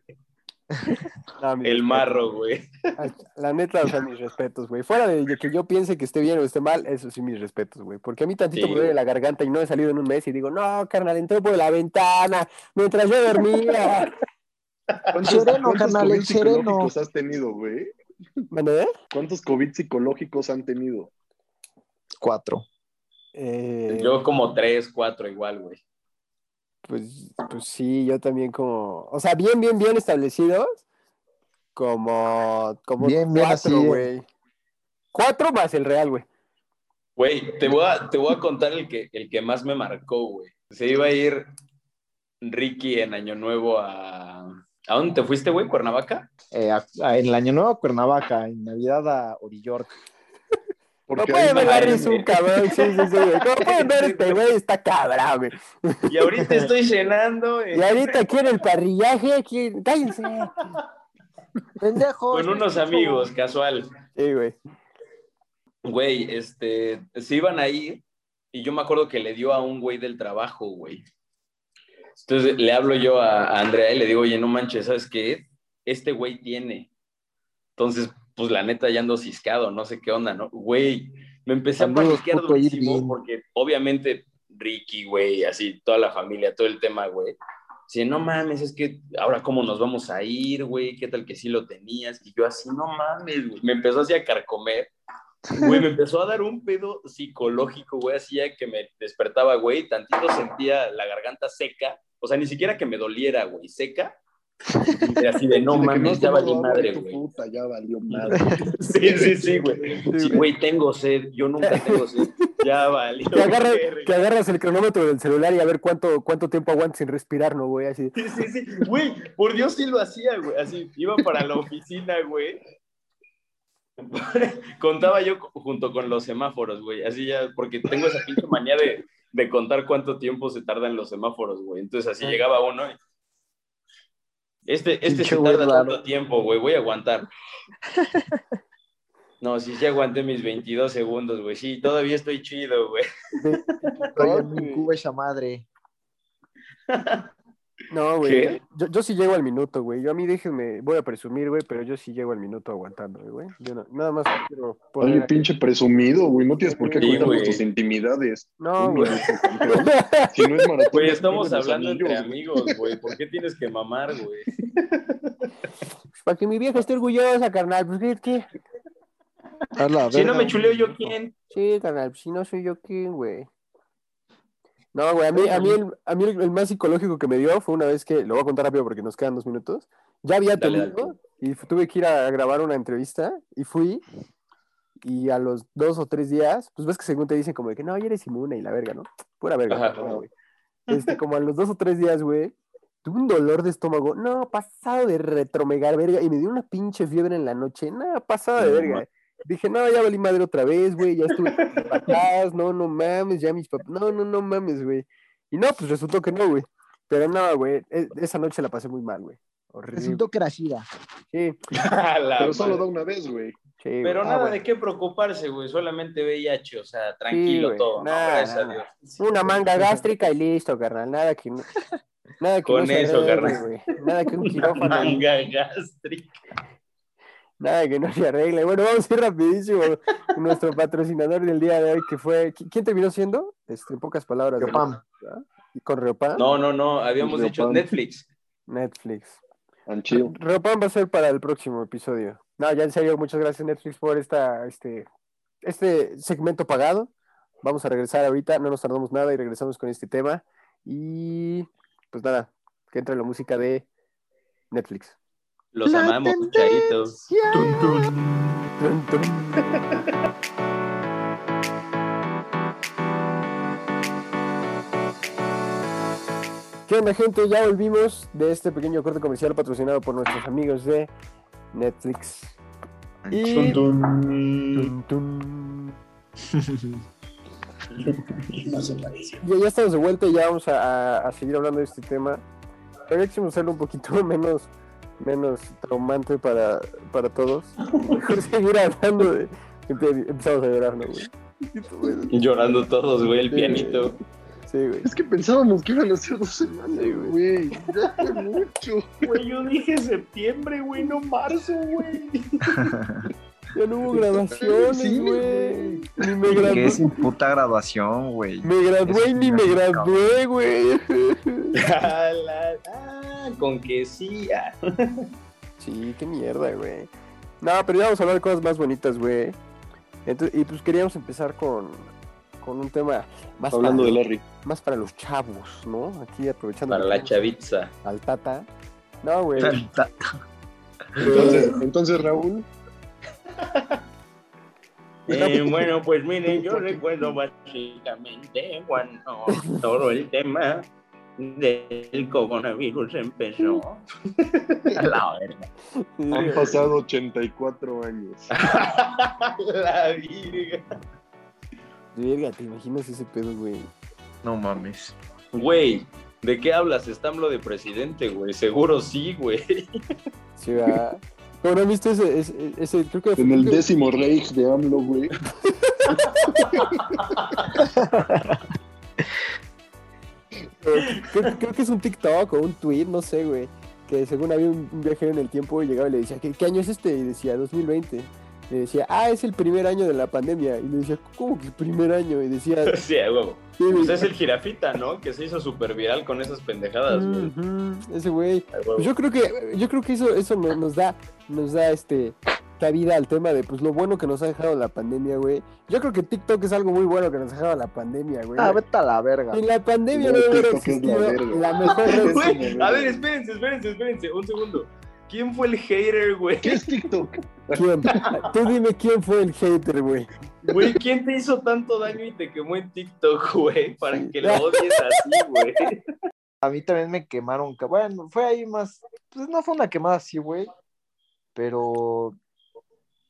[LAUGHS] No, El marro, güey. La neta, o sea, mis respetos, güey. Fuera de que yo piense que esté bien o esté mal, eso sí, mis respetos, güey. Porque a mí tantito Sí, me duele la garganta y no he salido en un mes y digo, no, carnal, entró por la ventana mientras yo dormía. ¿Cuántos, sereno, carnal, COVID el sereno. psicológicos has tenido, güey? ¿Cuántos COVID psicológicos han tenido? Cuatro. Eh, Yo como tres, cuatro igual, güey. Pues, pues sí, yo también como, o sea, bien, bien, bien establecidos, como, como Bien, bien cuatro, así. güey. Cuatro más el real, güey. Güey, te voy a, te voy a contar el que, el que más me marcó, güey. Se iba a ir, Ricky en Año Nuevo a... ¿A dónde te fuiste, güey? ¿Cuernavaca? Eh, a- a- en el Año Nuevo a Cuernavaca, en Navidad a Como Porque pueden ver, es un cabrón, sí, sí, sí. Como pueden ver, este güey está cabrón, güey. Y ahorita estoy cenando eh, Y ahorita aquí en el parrillaje, aquí, cállense. Pendejo. con unos amigos, casual. Sí, güey. Güey, este, se iban a ir y yo me acuerdo que le dio a un güey del trabajo, güey. Entonces le hablo yo a, a Andrea y le digo, oye, no manches, ¿sabes qué? Este güey tiene. Entonces, pues la neta ya ando ciscado, no sé qué onda, ¿no? Güey, me empecé a paniquear durísimo porque obviamente Ricky, güey, así toda la familia, todo el tema, güey. Sí, no mames, es que ahora cómo nos vamos a ir, güey, qué tal que sí lo tenías. Y yo así, no mames, güey. Me empezó así a carcomer. Güey, me empezó a dar un pedo psicológico, güey, así ya que me despertaba, güey, tantito sentía la garganta seca, o sea, ni siquiera que me doliera, güey, seca. Y así de, no [LAUGHS] mames, ya agua, madre, güey. Puta, ya valió [LAUGHS] madre. Sí, sí, sí, güey. Sí, güey. tengo sed, yo nunca tengo sed. Ya valió. Que, agarra- que agarras el cronómetro del celular y a ver cuánto, cuánto tiempo aguantas sin respirar, ¿no, güey? Así. Sí, sí, sí. Güey, por Dios sí lo hacía, güey. Así, iba para la oficina, güey. [LAUGHS] Contaba yo junto con los semáforos, güey. Así ya, porque tengo esa pinche manía de, de contar cuánto tiempo se tardan los semáforos, güey. Entonces así llegaba uno y... Este, este se tarda raro. tanto tiempo, güey. Voy a aguantar. [LAUGHS] No, sí, sí aguanté mis 22 segundos, güey. Sí, todavía estoy chido, güey. Todavía incuba esa madre. [LAUGHS] No, güey. Yo, yo sí llego al minuto, güey. Yo a mí déjenme, voy a presumir, güey, pero yo sí llego al minuto aguantando, güey. Yo no- nada más quiero poner Oye, aquí- pinche presumido, güey. No tienes por qué Sí, contarnos tus intimidades. No, güey. Si no es [LAUGHS] maratón. Güey, estamos hablando entre anillos, güey. amigos, güey. ¿Por qué tienes que mamar, güey? [LAUGHS] Para que mi vieja esté orgullosa, carnal. Pues, ¿qué? qué? A la Si no me chuleo yo, ¿quién? Sí, carnal, pues, si no soy yo, ¿quién, güey? No, güey, a mí, a mí, el, a mí el, el más psicológico que me dio fue una vez que, lo voy a contar rápido porque nos quedan dos minutos, ya había tenido y tuve que ir a grabar una entrevista y fui y a los dos o tres días, pues ves que según te dicen como de que no, ya eres inmune y la verga, ¿no? Pura verga. Ajá. no, güey. Este, como a los dos o tres días, güey, tuve un dolor de estómago, no, pasado de retromegar verga y me dio una pinche fiebre en la noche, no, pasado de verga. Dije, no, ya valí madre otra vez, güey, ya estuve con mis papás, no, no mames, ya mis papás, no, no, no mames, güey. Y no, pues resultó que no, güey. Pero no, güey, e- esa noche la pasé muy mal, güey. Horrible. Resultó que era SIDA. Sí, [LAUGHS] Pero solo da una vez, güey. sí. Pero Ah, nada bueno. de qué preocuparse, güey. Solamente VIH, o sea, tranquilo todo, ¿no? Nada, a nada. Dios. Una manga gástrica y listo, carnal. Nada que no, nada que Con no eso, carnal. güey. Nada que un Una quirófano, manga gástrica. Nada que no se arregle. Bueno, vamos a ir rapidísimo. [LAUGHS] Nuestro patrocinador del día de hoy, que fue, ¿qui- ¿quién terminó siendo? Este, en pocas palabras. ¿verdad? Pam. ¿Y con Reopan? No, no, no. Habíamos dicho. Netflix. Netflix. Reopan va a ser para el próximo episodio. No, ya en serio, muchas gracias Netflix por esta, este, este segmento pagado. Vamos a regresar ahorita, no nos tardamos nada y regresamos con este tema. Y pues nada, que entre la música de Netflix. Los La amamos, tun. [LAUGHS] ¿Qué onda, gente? Ya volvimos de este pequeño corte comercial patrocinado por nuestros amigos de Netflix. Y... Tun, tun. [LAUGHS] Ya, ya estamos de vuelta y ya vamos a, a- a seguir hablando de este tema. Pero quisimos hacerlo un poquito [LAUGHS] menos, menos traumante para, para todos. Mejor seguir hablando de... empe- Empezamos a llorar, ¿no, güey? [LAUGHS] Llorando todos, güey, el Sí, pianito. Sí, güey. Es que pensábamos que iban a ser dos semanas, Sí, güey. Ya fue mucho. Güey, yo dije septiembre, güey, no marzo, güey. [LAUGHS] Ya no hubo graduaciones, Sí, güey. Ni me gradué. es sin puta graduación, güey. Me gradué y ni me gradué, güey. Ah, [LAUGHS] ah, con que sí. ah. Sí, qué mierda, güey. No, pero ya vamos a hablar de cosas más bonitas, güey. Entonces, y pues queríamos empezar con, con un tema más Hablando de para, Larry. más para los chavos, ¿no? Aquí aprovechando Para la chaviza. al Tata. No, güey. [LAUGHS] Entonces, entonces Raúl, [LAUGHS] Eh, bueno, pues miren, yo recuerdo básicamente cuando todo el tema del coronavirus empezó. [LAUGHS] A la verga. Han pasado 84 años. [LAUGHS] la virga. Verga, ¿te imaginas ese pedo, güey? No mames. Güey, ¿de qué hablas? Está AMLO de presidente, güey. Seguro sí, güey. Sí, va. ¿Cómo no viste ese, ese, ese- creo que En el creo décimo Reich de AMLO, güey. [LAUGHS] creo, creo que es un TikTok o un tweet, no sé, güey. Que según había un, un viajero en el tiempo y llegaba y le decía, ¿qué, qué año es este? Y decía, 2020. Y decía, ah, es el primer año de la pandemia. Y le decía, ¿cómo que el primer año? Y decía, [LAUGHS] Sí, huevo. sí. Pues es el jirafita, ¿no? Que se hizo súper viral con esas pendejadas, güey. Ese güey. Pues yo creo que, yo creo que eso, eso no- nos da, nos da este cabida al tema de pues lo bueno que nos ha dejado la pandemia, güey. Yo creo que TikTok es algo muy bueno que nos ha dejado la pandemia, güey. Ah, vete a la verga. Sin la pandemia No, no hubiera la existido la mejor [LAUGHS] Güey, a ver, espérense, espérense, espérense. Un segundo. ¿Quién fue el hater, güey? ¿Qué es TikTok? ¿Quién? Tú dime quién fue el hater, güey. Güey, ¿quién te hizo tanto daño y te quemó en TikTok, güey? Para Sí. que lo odies así, güey. A mí también me quemaron. Bueno, fue ahí más. Pues no fue una quemada así, güey. Pero.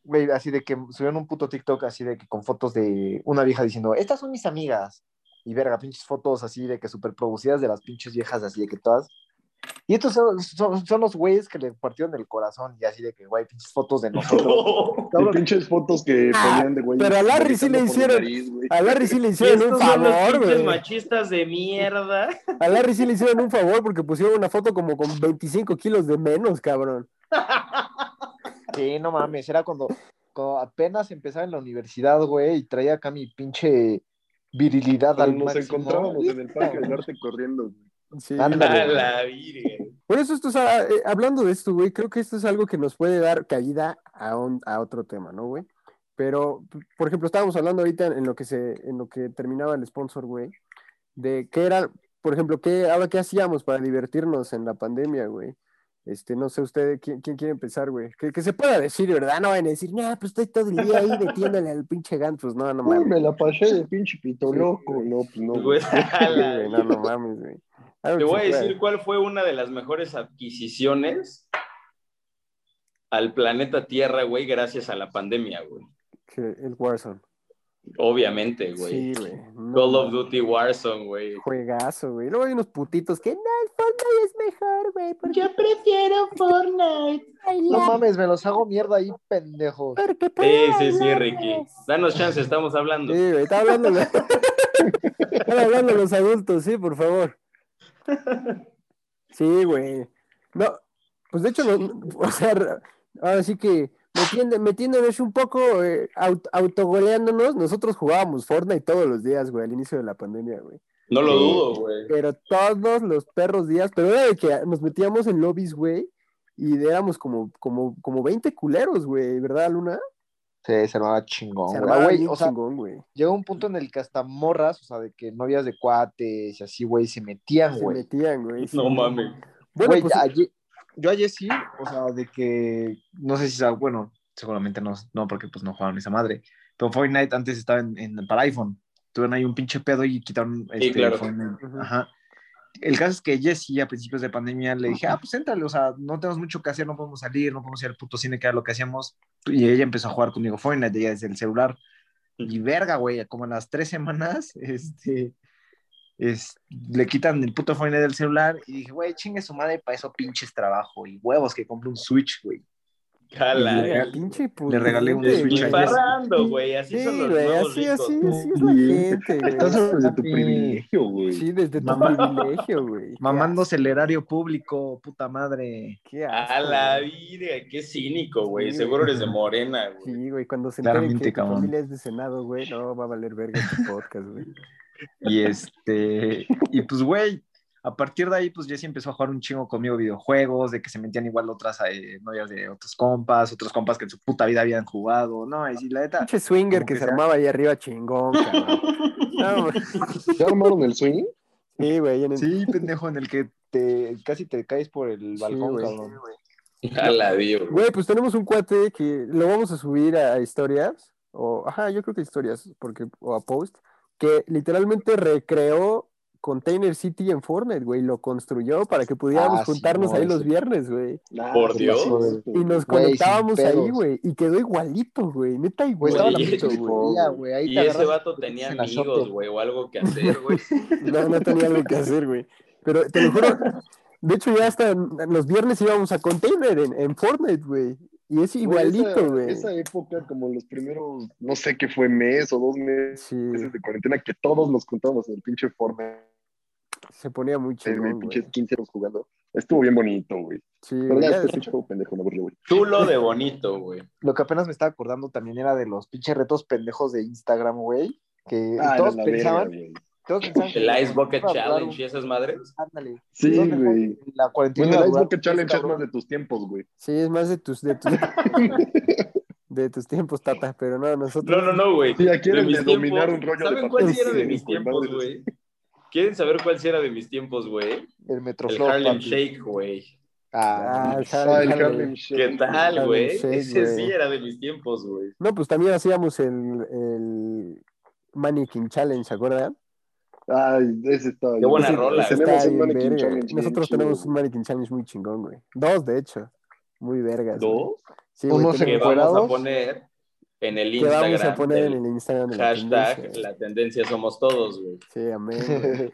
Güey, así de que subieron un puto TikTok así de que con fotos de una vieja diciendo, estas son mis amigas. Y verga, pinches fotos así de que súper producidas de las pinches viejas así de que todas. Y estos son, son, son los güeyes que le partieron el corazón y así de que, güey, pinches fotos de nosotros. [LAUGHS] Y pinches fotos que Ah, ponían de güey. pero a Larry sí le hicieron- nariz, güey. A Larry sí le hicieron un favor, pinches güey. machistas de mierda. A Larry sí le hicieron un favor porque pusieron una foto como con 25 kilos de menos, cabrón. [LAUGHS] Sí, no mames, era cuando, cuando apenas empezaba en la universidad, güey, y traía acá mi pinche virilidad al nos máximo. encontrábamos en el parque del arte [LAUGHS] corriendo, güey. Sí. Ándale. A la virgen. Por eso esto es, ah, eh, hablando de esto, güey, creo que esto es algo que nos puede dar caída a, un- a otro tema, ¿no, güey? Pero, por ejemplo, estábamos hablando ahorita en lo que se, en lo que terminaba el sponsor, güey, de qué era, por ejemplo, qué, ahora qué hacíamos para divertirnos en la pandemia, güey. Este, no sé usted, ¿quién, quién quiere empezar, güey? Que, que se pueda decir, ¿verdad? No van a decir, no, pues estoy todo el día ahí metiéndole al pinche ganso. Pues no, no Uy, mames. me la pasé de pinche pito loco. No, pues no. [LAUGHS] [LAUGHS] Güey, no, no mames, güey. Te voy a decir cuál fue una de las mejores adquisiciones al planeta Tierra, güey, gracias a la pandemia, güey. Que el Warzone. Obviamente, güey. Sí, güey. no Call of. Duty Warzone, güey. Juegazo, güey. Luego hay unos putitos que no, el Fortnite es mejor, güey. Porque, Yo prefiero Fortnite. No mames, me los hago mierda ahí, pendejos. porque Sí, sí, sí, Ricky. Danos chance, estamos hablando. Sí, güey, está hablando, están hablando los adultos, sí, por favor. Sí, güey. No, pues de hecho, no, o sea, ahora sí que metiendo, metiéndonos un poco, eh, aut- autogoleándonos, nosotros jugábamos Fortnite todos los días, güey, al inicio de la pandemia, güey. No lo dudo, güey. Pero todos los perros días, pero era de que nos metíamos en lobbies, güey, y éramos como, como, como 20 culeros, güey, ¿verdad, Luna? Sí, se armaba chingón, Se güey. armaba Güey, bien o sea, chingón, güey. llegó un punto en el que hasta morras, o sea, de que novias de cuates y así, güey, se metían, Se güey. metían, güey. sí. No mames. Bueno, Güey, pues, yo ayer sí, o sea, de que, no sé si sabe, bueno, seguramente no, no, porque pues no jugaban esa madre, pero Fortnite antes estaba en, en- para iPhone, tuvieron ahí un pinche pedo y quitaron este, claro. Fortnite. Ajá. El caso es que Jessy a principios de pandemia le dije, ah, pues éntrale, o sea, no tenemos mucho que hacer, no podemos salir, no podemos ir al puto cine, que era lo que hacíamos, y ella empezó a jugar conmigo Fortnite, ella desde el celular, y verga, güey, como en las tres semanas, [LAUGHS] este, es, le quitan el puto Fortnite del celular y dije, güey, chingue su madre, para eso pinches trabajo y huevos que compre un Switch, güey. Jala. Verga, pinche le regalé un Switch güey. a. Así Sí, son los güey, así, ricos. así, así es la gente, güey. Estás hablando de tu privilegio, güey. Sí, desde tu Mamá. privilegio, güey. Mamándose el erario público, puta madre. Qué asco, A la güey. vida, qué cínico, güey. Sí, Seguro güey. eres de Morena, güey. Sí, güey, cuando se Claramente, que tu familia es de Senado, güey, no, va a valer verga este podcast, güey. Y este, y pues, güey, a partir de ahí, pues Jessy empezó a jugar un chingo conmigo videojuegos, de que se metían igual otras eh, novias de otros compas, otros compas que en su puta vida habían jugado, ¿no? Y sí, la neta, Pinche swinger que que se sea. armaba ahí arriba chingón, cabrón. No. ¿Ya armaron el swing? sí, güey. en el- sí, pendejo, en el que te casi te caes por el Sí, balcón, güey. cabrón. A güey. Güey, pues tenemos un cuate que lo vamos a subir a historias, o, ajá, yo creo que historias, porque, o a post, que literalmente recreó Container City en Fortnite, güey. Lo construyó para que pudiéramos Ah, sí, juntarnos no, ahí los viernes, güey. Por Dios. Y nos conectábamos ahí, güey. Y quedó igualito, güey. Neta Güey, pinche y- euforia, güey. Ahí Y te ese vato tenía amigos, güey, o algo que hacer, güey. [LAUGHS] No, no tenía algo que hacer, güey. Pero te lo juro, de hecho ya hasta los viernes íbamos a Container en, en Fortnite, güey. Y es igualito, esa- güey. Esa época, como los primeros, no sé qué fue, mes o dos meses Sí, de cuarentena, que todos nos contábamos en el pinche Fortnite, se ponía muy güey, chingón, pinches güey. 15 años jugando. Estuvo bien bonito, güey. Sí, Pero ya después juego pendejo, aburrió, güey. Chulo de bonito, güey. Lo que apenas me estaba acordando también era de los pinches retos pendejos de Instagram, güey. Que Ah, todos pensaban. Que El Ice Bucket Challenge y esas madres. Ándale. Sí, güey. La cuarentena Bueno, el Ice Bucket Challenge es más de tus tiempos, güey. Sí, es más de tus, de tus, [LAUGHS] de tus tiempos, tata. Pero no, nosotros. No, no, no, güey. Sí, aquí De era mis de dominar un rollo ¿Saben cuál sí era de mis tiempos, güey? ¿Quieren saber cuál sí era de mis tiempos, güey? El El Metroflop. Harlem papi. Shake, güey. Ah, Ah, el Ah, el Harlem. Harlem Shake. ¿Qué tal, Harlem güey? Ese sí era de mis tiempos, güey. No, pues también hacíamos el, el Mannequin Challenge, ¿se acuerdan? Ay, ese está Qué buena Ese- rola, Tenemos Está un bien Mannequin verga. Challenge. bien Nosotros chido, tenemos un. Mannequin Challenge muy chingón, güey. Dos, de hecho. Muy vergas. ¿Dos? Sí, güey, Unos Que tenemos- vamos a poner en el que Instagram. vamos a poner en el Instagram de la hashtag tendencia. la tendencia somos todos, güey. Sí, amén. [LAUGHS] güey.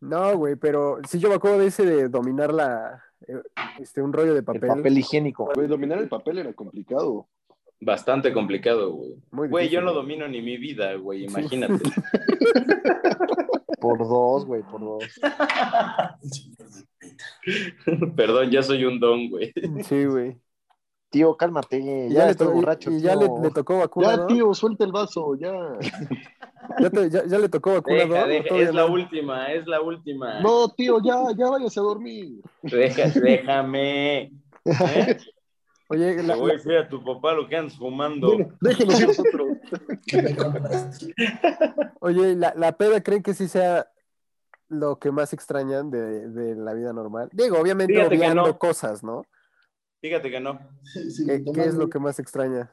No, güey, pero sí yo me acuerdo de ese de dominar la eh, este un rollo de el papel. papel higiénico. Güey, dominar el papel era complicado. Bastante complicado, güey. Muy Güey, yo no güey. domino ni mi vida, güey, imagínate. Por dos, güey, por dos. [LAUGHS] Perdón, ya soy un don, güey. Sí, güey. Tío, cálmate. Ya, ya, le, estoy y- borracho. y ya le, tío. le tocó vacuna, Ya, ¿no? tío, suelta el vaso, ya. [LAUGHS] ¿Ya, te- ya- ya le tocó vacuna, Deja, es la no. última, es la última. No, tío, ya, ya váyase a dormir. Deja, déjame. ¿eh? [LAUGHS] Oye, la, voy a decir a tu papá lo que andas fumando. Nosotros. [LAUGHS] oye, la, la peda, ¿creen que sí sea lo que más extrañan de, de la vida normal? Digo, obviamente Fíjate que obviando no. cosas, ¿no? Fíjate que no. ¿Qué, qué es lo que más extraña?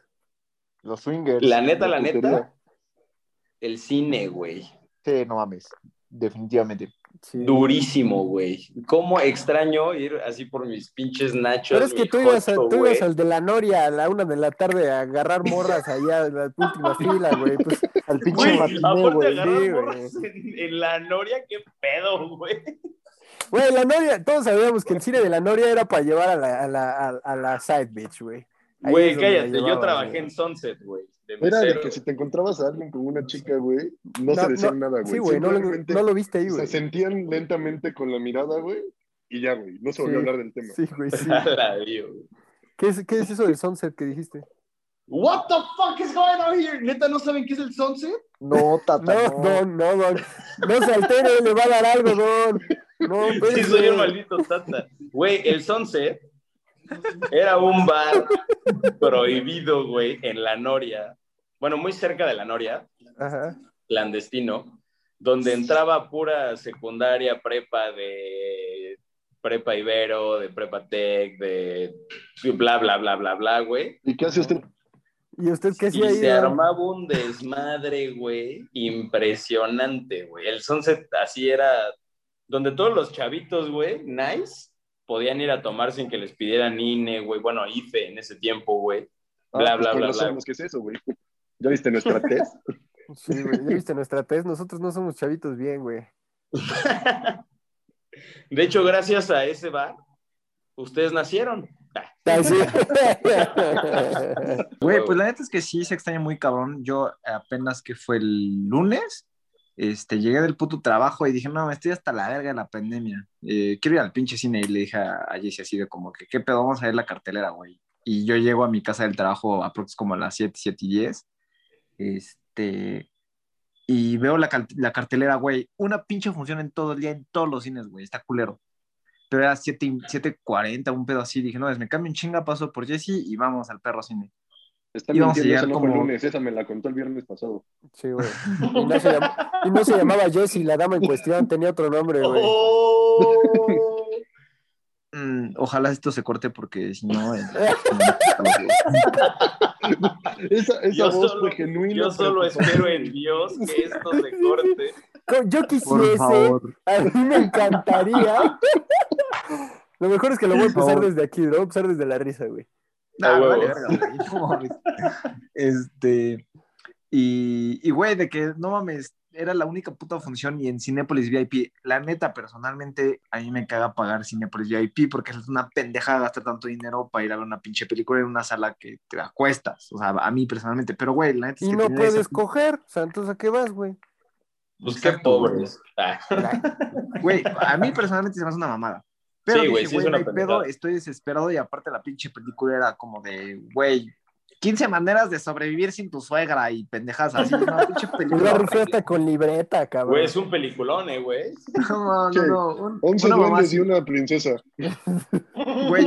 Los swingers. La neta, la neta, el cine, güey. Sí, no mames. Definitivamente. Sí. Durísimo, güey. ¿Cómo extraño ir así por mis pinches nachos? Pero es que tú ibas, a- tú güey? ibas al de la Noria a la una de la tarde a agarrar morras allá en la última [LAUGHS] fila, güey. Pues, Al pinche Güey, matiné, aparte güey. agarrar sí, morras en, en la noria, qué pedo, güey. güey, la Noria, todos sabíamos que el cine de la Noria era para llevar a la, a la, a, a la side bitch, güey. Ahí Güey, cállate, yo trabajé güey. en Sunset, güey. De Era de que si te encontrabas a alguien con una chica, güey, no, No, se decían no, nada, güey. Sí, güey, no, lo- Simplemente no lo viste ahí, se güey. sentían lentamente con la mirada, güey, y ya, güey. No se volvió Sí. a hablar del tema. Sí, güey, sí. [LAUGHS] ¿Qué es, ¿Qué es eso del sunset que dijiste? What the fuck is going on here? ¿Neta no saben qué es el Sunset? No, tata, No, no, no, don. No se altere, le va a dar algo, don. No, Sí, espérese. soy el maldito tata. Güey, el Sunset era un bar prohibido, güey, en la Noria. Bueno, muy cerca de la Noria, Ajá. clandestino, donde entraba pura secundaria, prepa de prepa Ibero, de prepa Tech, de bla, bla, bla, bla, bla, güey. ¿Y qué hace usted? ¿Y usted qué hacía ahí? se don? armaba un desmadre, güey, impresionante, güey. El Sunset así era, donde todos los chavitos, güey, nice, podían ir a tomar sin que les pidieran INE, güey, bueno, IFE en ese tiempo, güey. Bla, Ah, pues bla, con bla, razón bla. sabemos qué es eso, güey. [LAUGHS] ¿Ya viste nuestra test? [LAUGHS] Sí, güey. ¿Ya viste nuestra test? Nosotros no somos chavitos bien, güey. [LAUGHS] De hecho, gracias a ese bar, ustedes nacieron. Ah. Güey, pues la neta es que sí se extraña muy cabrón. Yo apenas que fue el lunes, este, llegué del puto trabajo y dije, no, estoy hasta la verga de la pandemia. Eh, quiero ir al pinche cine y le dije a, Jessy así de como que, ¿qué pedo? Vamos a ver la cartelera, güey. Y yo llego a mi casa del trabajo aproximadamente como a las 7, 7 y 10. Este, y veo la, la cartelera, güey. Una pinche función en todo el día, en todos los cines, güey. Está culero. Pero era 7, y- 7.40, un pedo así. Dije, no, es me cambio un chinga, paso por Jessy y vamos al perro cine. Está Íbamos a llegar no fue el como- lunes, esa me la contó el viernes pasado. Sí, güey. Y no, se llam- y no se llamaba Jessie, la dama en cuestión, tenía otro nombre, güey. ¡Oh! Mm, ojalá esto se corte porque si no. eh, [LAUGHS] Esa, esa Yo voz solo, fue genuina. yo solo pero- espero en Dios que esto se corte. Co- Yo quisiese, a mí me encantaría. [LAUGHS] Lo mejor es que lo voy a empezar desde aquí, lo voy a empezar desde la risa, güey. Nah, vale, verga. [LAUGHS] Este. Y, y, güey, de que no mames, era la única puta función y en Cinépolis VIP. La neta, personalmente, a mí me caga pagar Cinépolis VIP porque es una pendeja gastar tanto dinero para ir a ver una pinche película en una sala que te acuestas. O sea, a mí personalmente. Pero, güey, la neta es Y que no puedes esa- coger, o sea, entonces ¿a qué vas, güey? Pues qué pobres. Ah. Güey, a mí personalmente se me hace una mamada. Pero Sí, dije, güey, sí es una no pedo, estoy desesperado y aparte la pinche película era como de, güey, 15 maneras de sobrevivir sin tu suegra y pendejas así, [LAUGHS] una pinche película. hasta con libreta, cabrón. Güey, es un peliculón, eh, güey. No, no, no. un- 11 una mamá duendes y una princesa. [LAUGHS] Güey,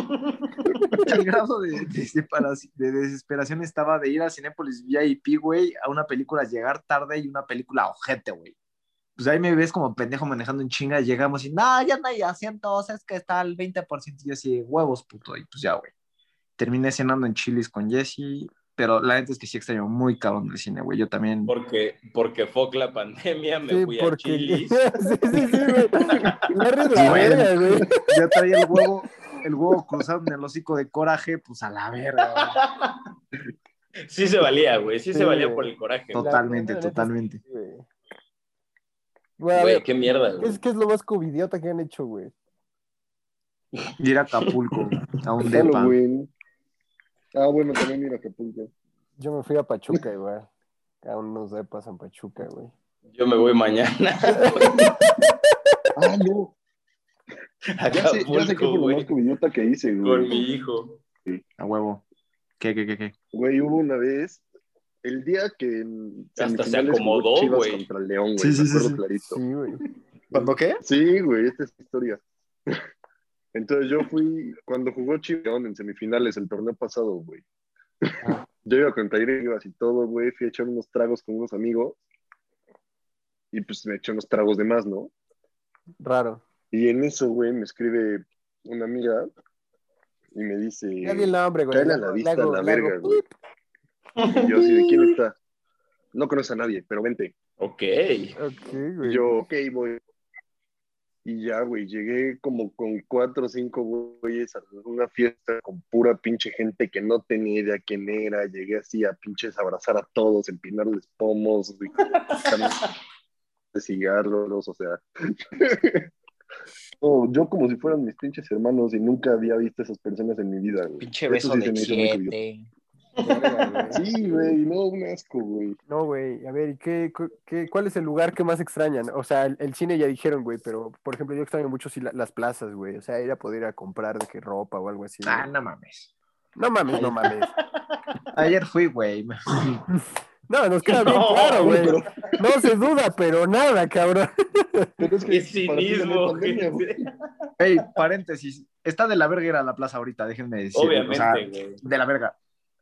el grado de, de separaci- de desesperación estaba de ir a Cinépolis VIP, güey, a una película, llegar tarde y una película ojete, güey. Pues ahí me ves como pendejo manejando en chinga, llegamos y, no, ya no hay asientos, es que está al 20%, y yo así, huevos, puto, y pues ya, güey. Terminé cenando en Chili's con Jesse, pero la neta es que sí extraño muy cabrón el cine, güey, yo también. Porque, porque fue la pandemia, me Sí, fui a. [LAUGHS] Chili's. sí, sí, sí, güey. La Güey. Ya traía el huevo, el huevo cruzado en el hocico de coraje, pues a la verga, güey. Sí se valía, güey. Sí, Sí, se valía por el coraje. güey. Totalmente, totalmente. sí, güey. Güey, a Güey, qué mierda, ¿qué güey. es, qué es lo más covidiota que han hecho, güey? Ir a Acapulco, a un depa. Ah, bueno, también mira Acapulco. Yo me fui a Pachuca igual. A unos depas en Pachuca, güey. Yo me voy mañana [LAUGHS] Ah, no. a Ya sé, ya sé qué fue Acapulco, lo güey. más covidiota que hice, Con güey. mi hijo. A huevo. ¿Qué, qué, qué, qué? Güey, hubo una vez, el día que Hasta se acomodó, Chivas güey. contra el León, güey. Sí, sí, me sí, acuerdo sí. clarito. Sí, güey. ¿Cuándo qué? Sí, güey, esta es la historia. [LAUGHS] Entonces yo fui, cuando jugó Chivas en semifinales el torneo pasado, güey. Ah. [LAUGHS] Yo iba con Rivas y todo, güey, fui a echar unos tragos con unos amigos. Y pues me eché unos tragos de más, ¿no? Raro. Y en eso, güey, me escribe una amiga y me dice, Ya di el nombre, güey. Cáele a la vista a la verga, güey. Y [LAUGHS] yo así, ¿de quién está? No conoce a nadie, pero vente. Ok. Ok, güey. yo, ok, voy. Y ya, güey, llegué como con cuatro o cinco güeyes a una fiesta con pura pinche gente que no tenía idea quién era. Llegué así a pinches abrazar a todos, empinarles pomos, güey, [LAUGHS] de cigarros, o sea. [LAUGHS] No, yo como si fueran mis pinches hermanos y nunca había visto a esas personas en mi vida, güey. Pinche Eso beso sí de se me hizo muy curioso. siete. Sí, güey, no, un asco, güey. No, güey. A ver, ¿y qué, qué- cuál es el lugar que más extrañan? O sea, el, el cine ya dijeron, güey, pero por ejemplo, yo extraño mucho sí, la- las plazas, güey. O sea, ir a poder ir a comprar de qué ropa o algo así. güey. Ah, no mames. No mames, no mames. [LAUGHS] Ayer fui, güey. [LAUGHS] No, nos queda bien claro, güey. pero- No se duda, pero nada, cabrón. [LAUGHS] Pero es que cinismo. Ey, paréntesis. Está de la verga ir a la plaza ahorita, déjenme decir. Obviamente, güey. de la verga.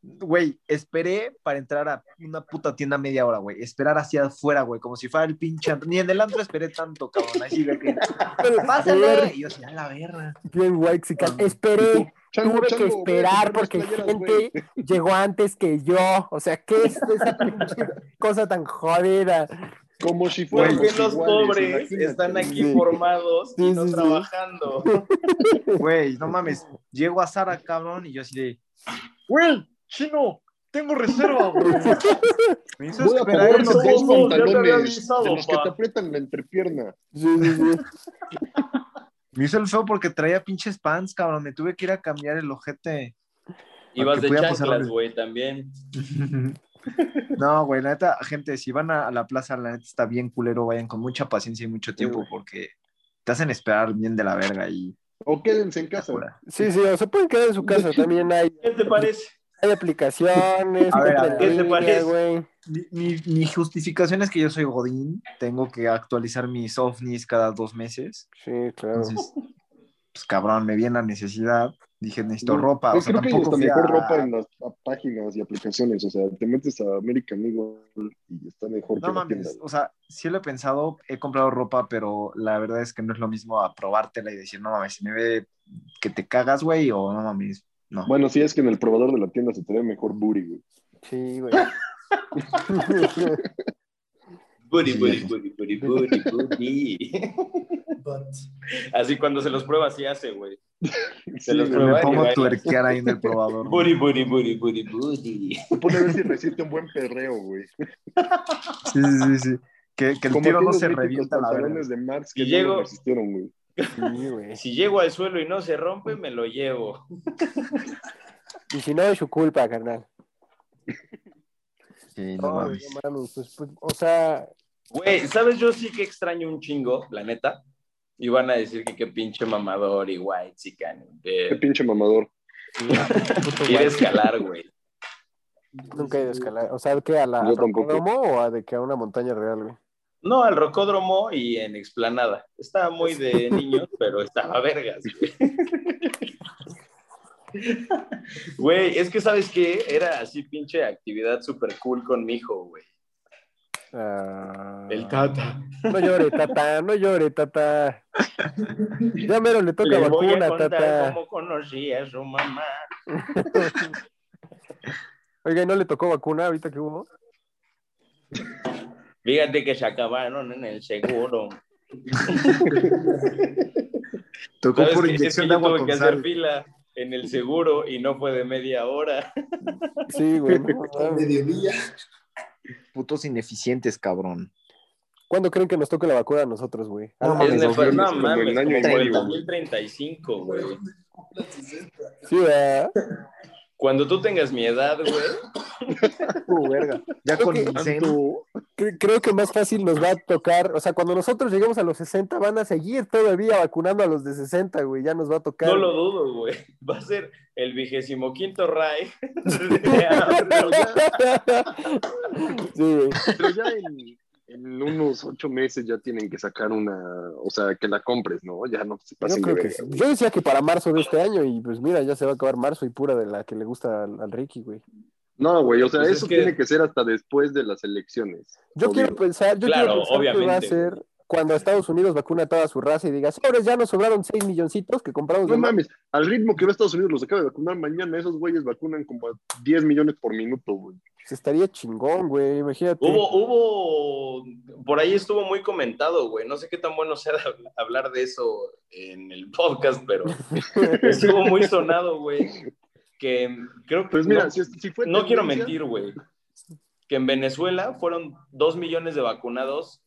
Güey, esperé para entrar a una puta tienda media hora, güey. Esperar hacia afuera, güey, como si fuera el pinche. Ni en el antro esperé tanto, cabrón. Así de que, pásale. Y yo así, a la verga. Bien, güey, Esperé, Chango, tuve que chango, esperar porque playeras, gente llegó antes que yo. O sea, ¿qué es esa [LAUGHS] pinche cosa tan jodida? Como si Porque los iguales, pobres imagínate. están aquí Sí. formados Sí, y no sí, sí. trabajando. [LAUGHS] Güey, no mames. Llego a Sara, cabrón, y yo así de, güey, chino, tengo reserva, güey. [LAUGHS] Me hizo Voy a esperar los dos dos ya te había pantalones avisado, de los que te aprietan la entrepierna. Sí, sí, sí. [LAUGHS] Me hizo el feo porque traía pinches pants, cabrón. Me tuve que ir a cambiar el ojete. Ibas de chanclas, güey, también. [LAUGHS] No, güey, la neta, gente, si van a, a la plaza, la neta está bien culero, vayan con mucha paciencia y mucho tiempo porque te hacen esperar bien de la verga y... O quédense en casa. Sí, sí, o se pueden quedar en su casa. También hay, ¿Qué te parece? Hay aplicaciones. A ver. Mi, mi- mi justificación es que yo soy Godín, tengo que actualizar mis ovnis cada dos meses, Sí, claro. entonces, pues cabrón, me viene la necesidad, dije, necesito No, ropa, o sea, creo tampoco mejor a- ropa en las páginas y aplicaciones. O sea, te metes a American Eagle y está mejor No que la tienda. mames, o sea, sí lo he pensado, he comprado ropa, pero la verdad es que no es lo mismo a probártela y decir, no mames, si me ve que te cagas, güey, o no mames, no. Bueno, sí es que en el probador de la tienda se te ve mejor booty, güey. Sí, güey. Booty, booty, booty, booty, booty, booty. Así cuando se los prueba, así hace, güey. Se Sí, los. Me prueba y pongo a tuerquear ahí en el probador. güey. Booty, booty, booty, booty, booty. Se pone a ver si resiste un buen perreo, güey. Sí, sí, sí. Que, que el Como tiro no se revienta la pantalones de Marx que Y no llego- resistieron, güey. Sí, güey. Si llego al suelo y no se rompe, me lo llevo. Y si no, es su culpa, carnal. Sí, no No, mames. no mames, pues, pues, o sea, Güey, ¿sabes? Yo sí que extraño un chingo, la neta. Y van a decir que qué pinche mamador y white chican. Qué pinche mamador. puto Ir a guay. escalar, güey. Nunca he ido a escalar. O sea, ¿qué? ¿A la Yo tampoco. o a de que a una montaña real, güey? No, al rocódromo y en explanada. Estaba muy de [LAUGHS] niños, pero estaba vergas, güey. [LAUGHS] Güey, es que sabes qué? Era así pinche actividad súper cool con mi hijo, güey. Ah, El tata. No llore, tata, no llore, tata. Ya mero le toca Le voy a vacuna, contar tata. cómo conocí a su mamá. [LAUGHS] Oiga, ¿y no le tocó vacuna ahorita que hubo? Fíjate que se acabaron en el seguro. [LAUGHS] Tocó ¿Sabes por inyección de agua tuve con que hacer fila en el seguro y no fue de media hora. [LAUGHS] Sí, güey. no [LAUGHS] mediodía. Putos ineficientes, cabrón. ¿Cuándo creen que nos toque la vacuna a nosotros, güey? No mames, no mames, como medio, 2035, güey. Sí, ¿verdad? Cuando tú tengas mi edad, güey, [LAUGHS] Uh, verga. Ya Creo con que-. Cre- Creo que más fácil nos va a tocar, o sea, cuando nosotros lleguemos a los 60 van a seguir todavía vacunando a los de 60, güey, ya nos va a tocar. no lo dudo, güey. [LAUGHS] Va a ser el vigésimo quinto Ray. [LAUGHS] sí, güey. Pero ya en, en unos ocho meses ya tienen que sacar una, o sea, que la compres, ¿no? Ya no se Yo pasen de creo verga. Yo decía que para marzo de este año y pues mira, ya se va a acabar marzo y pura de la que le gusta al, al Ricky, güey. No, güey, o sea, Pues es eso que- tiene que ser hasta después de las elecciones. Yo obvio. quiero pensar, yo Claro, quiero pensar que va a obviamente, ser cuando Estados Unidos vacuna a toda su raza y diga, sobres, ya nos sobraron 6 milloncitos que compramos. No de más". mames, al ritmo que va Estados Unidos los acaba de vacunar mañana, esos güeyes vacunan como a 10 millones por minuto, güey. Pues estaría chingón, güey, imagínate. Hubo, hubo, por ahí estuvo muy comentado, güey. No sé qué tan bueno sea hab- [LAUGHS] hablar de eso en el podcast, pero [LAUGHS] estuvo muy sonado, güey. Que creo que Pues mira, no, si, si fue no quiero mentir, güey. Que en Venezuela fueron dos millones de vacunados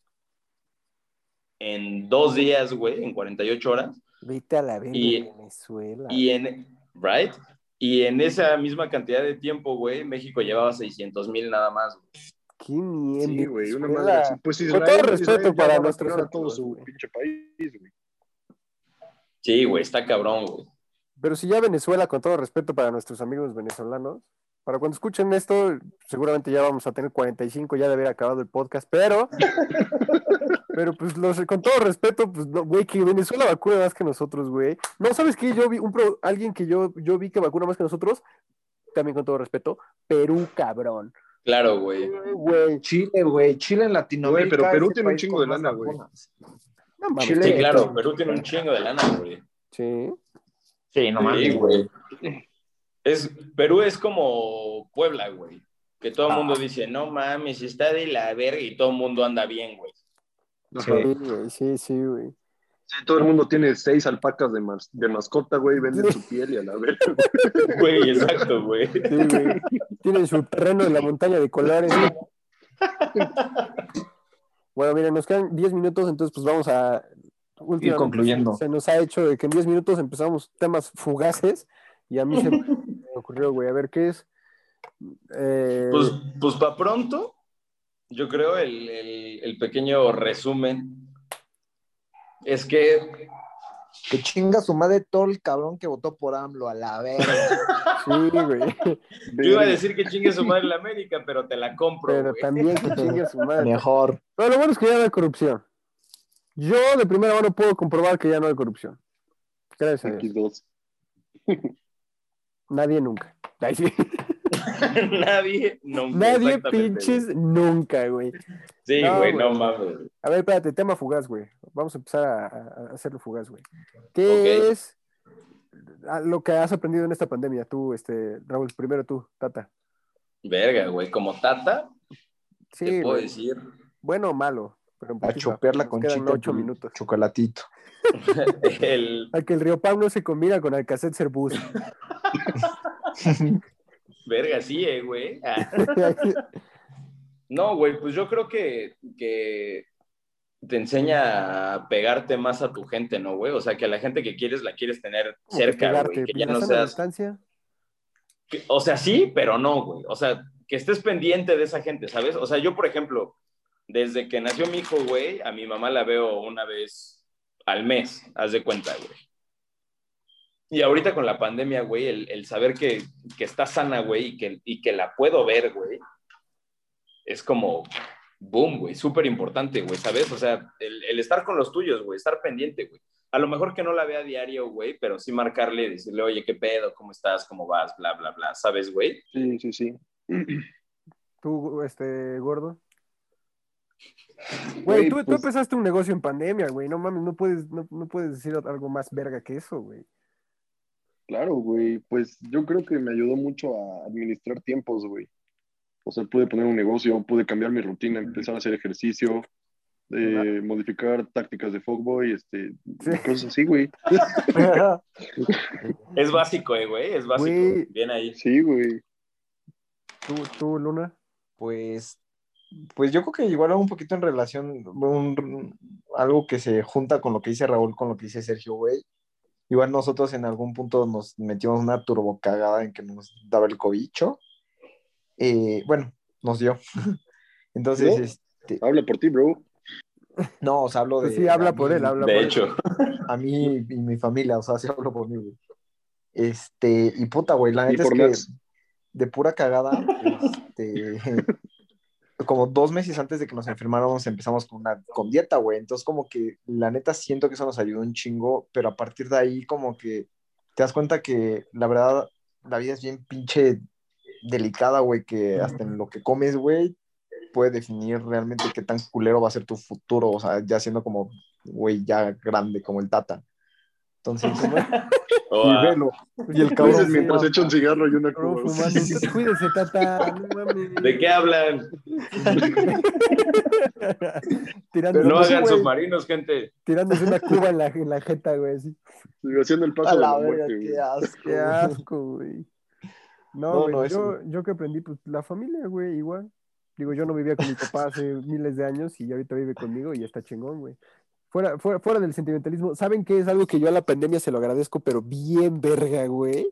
en dos días, güey, en 48 horas. Vete a la verga, Y- Venezuela. Y en, right? Y en esa misma cantidad de tiempo, güey, México llevaba 600 mil nada más. güey. Qué mierda. Sí, güey, una madre. Pues Con Israel, todo respeto Israel para nuestros a todo amigos, su güey. pinche país, güey. Sí, güey, está cabrón, güey. Pero si ya Venezuela, con todo respeto para nuestros amigos venezolanos, para cuando escuchen esto, seguramente ya vamos a tener 45 ya de haber acabado el podcast, pero, [LAUGHS] pero pues los, con todo respeto, pues no, güey, que Venezuela vacuna más que nosotros, güey. No, ¿sabes qué? Yo vi un pro- alguien que yo, yo vi que vacuna más que nosotros, también con todo respeto, Perú, cabrón. Claro, güey. Güey, Chile, güey. Chile en Latinoamérica. Güey, pero Perú tiene un chingo de lana, güey. no mames. Chile- Sí, claro, Perú tiene un chingo de lana, güey. Sí. Sí, no Sí, mames, güey. Es, Perú es como Puebla, güey. Que todo el Ah. mundo dice, no mames, está de la verga y todo el mundo anda bien, güey. Sí, güey, sí, sí, güey. Sí, todo el mundo tiene seis alpacas de, mas- de mascota, güey, venden su piel y a la verga. [LAUGHS] Güey, exacto, güey. Sí, güey. Tienen su terreno en la montaña de colores. Bueno, miren, nos quedan 10 minutos, entonces pues vamos a... últimamente concluyendo. Se nos ha hecho de que en 10 minutos empezamos temas fugaces y a mí se me [LAUGHS] ocurrió, güey, a ver qué es. Eh, Pues, pues para pronto, yo creo el, el- el pequeño resumen es que Que chinga su madre todo el cabrón que votó por AMLO a la verga. sí, güey. yo iba a decir que chingue su madre la América, pero te la compro, Pero güey. también que chingue a su madre. Mejor. Pero lo bueno es que ya no hay corrupción. Yo de primera mano puedo comprobar que ya no hay corrupción. Gracias a Dios. X2. Nadie nunca. Ay, sí. [LAUGHS] Nadie, nunca. Nadie pinches nunca, güey. Sí, No, güey, güey. no mames. A ver, espérate, tema fugaz, güey. Vamos a empezar a, a- hacerlo fugaz, güey. ¿Qué es lo que has aprendido en esta pandemia? Tú, este, Raúl, primero tú, Tata. Verga, güey, como Tata, Sí, te puedo güey. decir Bueno o malo. Pero A chopear la conchita ocho minutos. chocolatito. [LAUGHS] El, A que el Río Pau no se combina con Alcacet Cerbus. [LAUGHS] verga, sí, eh, güey. [LAUGHS] No, güey, pues yo creo que, que te enseña a pegarte más a tu gente, ¿no, güey? O sea, que a la gente que quieres la quieres tener cerca, güey. Que ya no seas... distancia. que- o sea, sí, pero no, güey. O sea, que estés pendiente de esa gente, ¿sabes? O sea, yo, por ejemplo, desde que nació mi hijo, güey, a mi mamá la veo una vez al mes, haz de cuenta, güey. Y ahorita con la pandemia, güey, el, el saber que, que está sana, güey, y que, y que la puedo ver, güey, es como, boom, güey, súper importante, güey, ¿sabes? O sea, el, el estar con los tuyos, güey, estar pendiente, güey. A lo mejor que no la vea a diario, güey, pero sí marcarle y decirle, oye, ¿qué pedo? ¿Cómo estás? ¿Cómo vas? Bla, bla, bla, ¿sabes, güey? Sí, sí, sí. [CLEARS THROAT] Tú, este, gordo. Güey, tú, tú pues- empezaste un negocio en pandemia, güey. No mames, no puedes, no, no puedes decir algo más verga que eso, güey. Claro, güey. Pues yo creo que me ayudó mucho a administrar tiempos, güey. O sea, pude poner un negocio, pude cambiar mi rutina, empezar a hacer ejercicio, eh, modificar tácticas de fuckboy, este, Sí. cosas así, güey. [LAUGHS] Es básico, eh, güey, es básico. Güey. Bien ahí. Sí, güey. Tú, tú, Luna. Pues, pues yo creo que igual un poquito en relación, un- algo que se junta con lo que dice Raúl, con lo que dice Sergio, güey. Igual nosotros en algún punto nos metimos una turbo cagada en que nos daba el cobicho. Eh, bueno, nos dio. [LAUGHS] Entonces, ¿No? este, Habla por ti, bro. no, os hablo de. Pues sí, habla por mí- él, habla por De él. hecho, A mí y mi familia, o sea, sí hablo por mí, güey. Este, y puta, güey, la neta es que de pura cagada, [LAUGHS] este, como dos meses antes de que nos enfermáramos empezamos con una con dieta, güey. Entonces como que la neta siento que eso nos ayudó un chingo, pero a partir de ahí como que te das cuenta que la verdad la vida es bien pinche delicada, güey, que hasta en lo que comes, güey, puede definir realmente qué tan culero va a ser tu futuro, o sea, ya siendo como, güey, ya grande como el Tata. Entonces, o [LAUGHS] y a- velo. Y el cabrón dices mientras echa un cigarro y una Cabrón, cuba. fumando. Usted Cuídese, tata. No mames. ¿de qué hablan? [LAUGHS] Tirando, Pero No sí, hagan güey. submarinos, gente. tirándose una cuba en la, en la jeta, güey. Sigo haciendo el paso A de la verga, qué asco. Qué asco, güey. No, No, güey, no, yo, yo que aprendí, pues la familia, güey, igual. Digo, yo no vivía con mi papá hace miles de años y ahorita vive conmigo y ya está chingón, güey. Fuera, fuera, fuera del sentimentalismo, ¿saben qué es algo que yo a la pandemia se lo agradezco, pero bien verga, güey?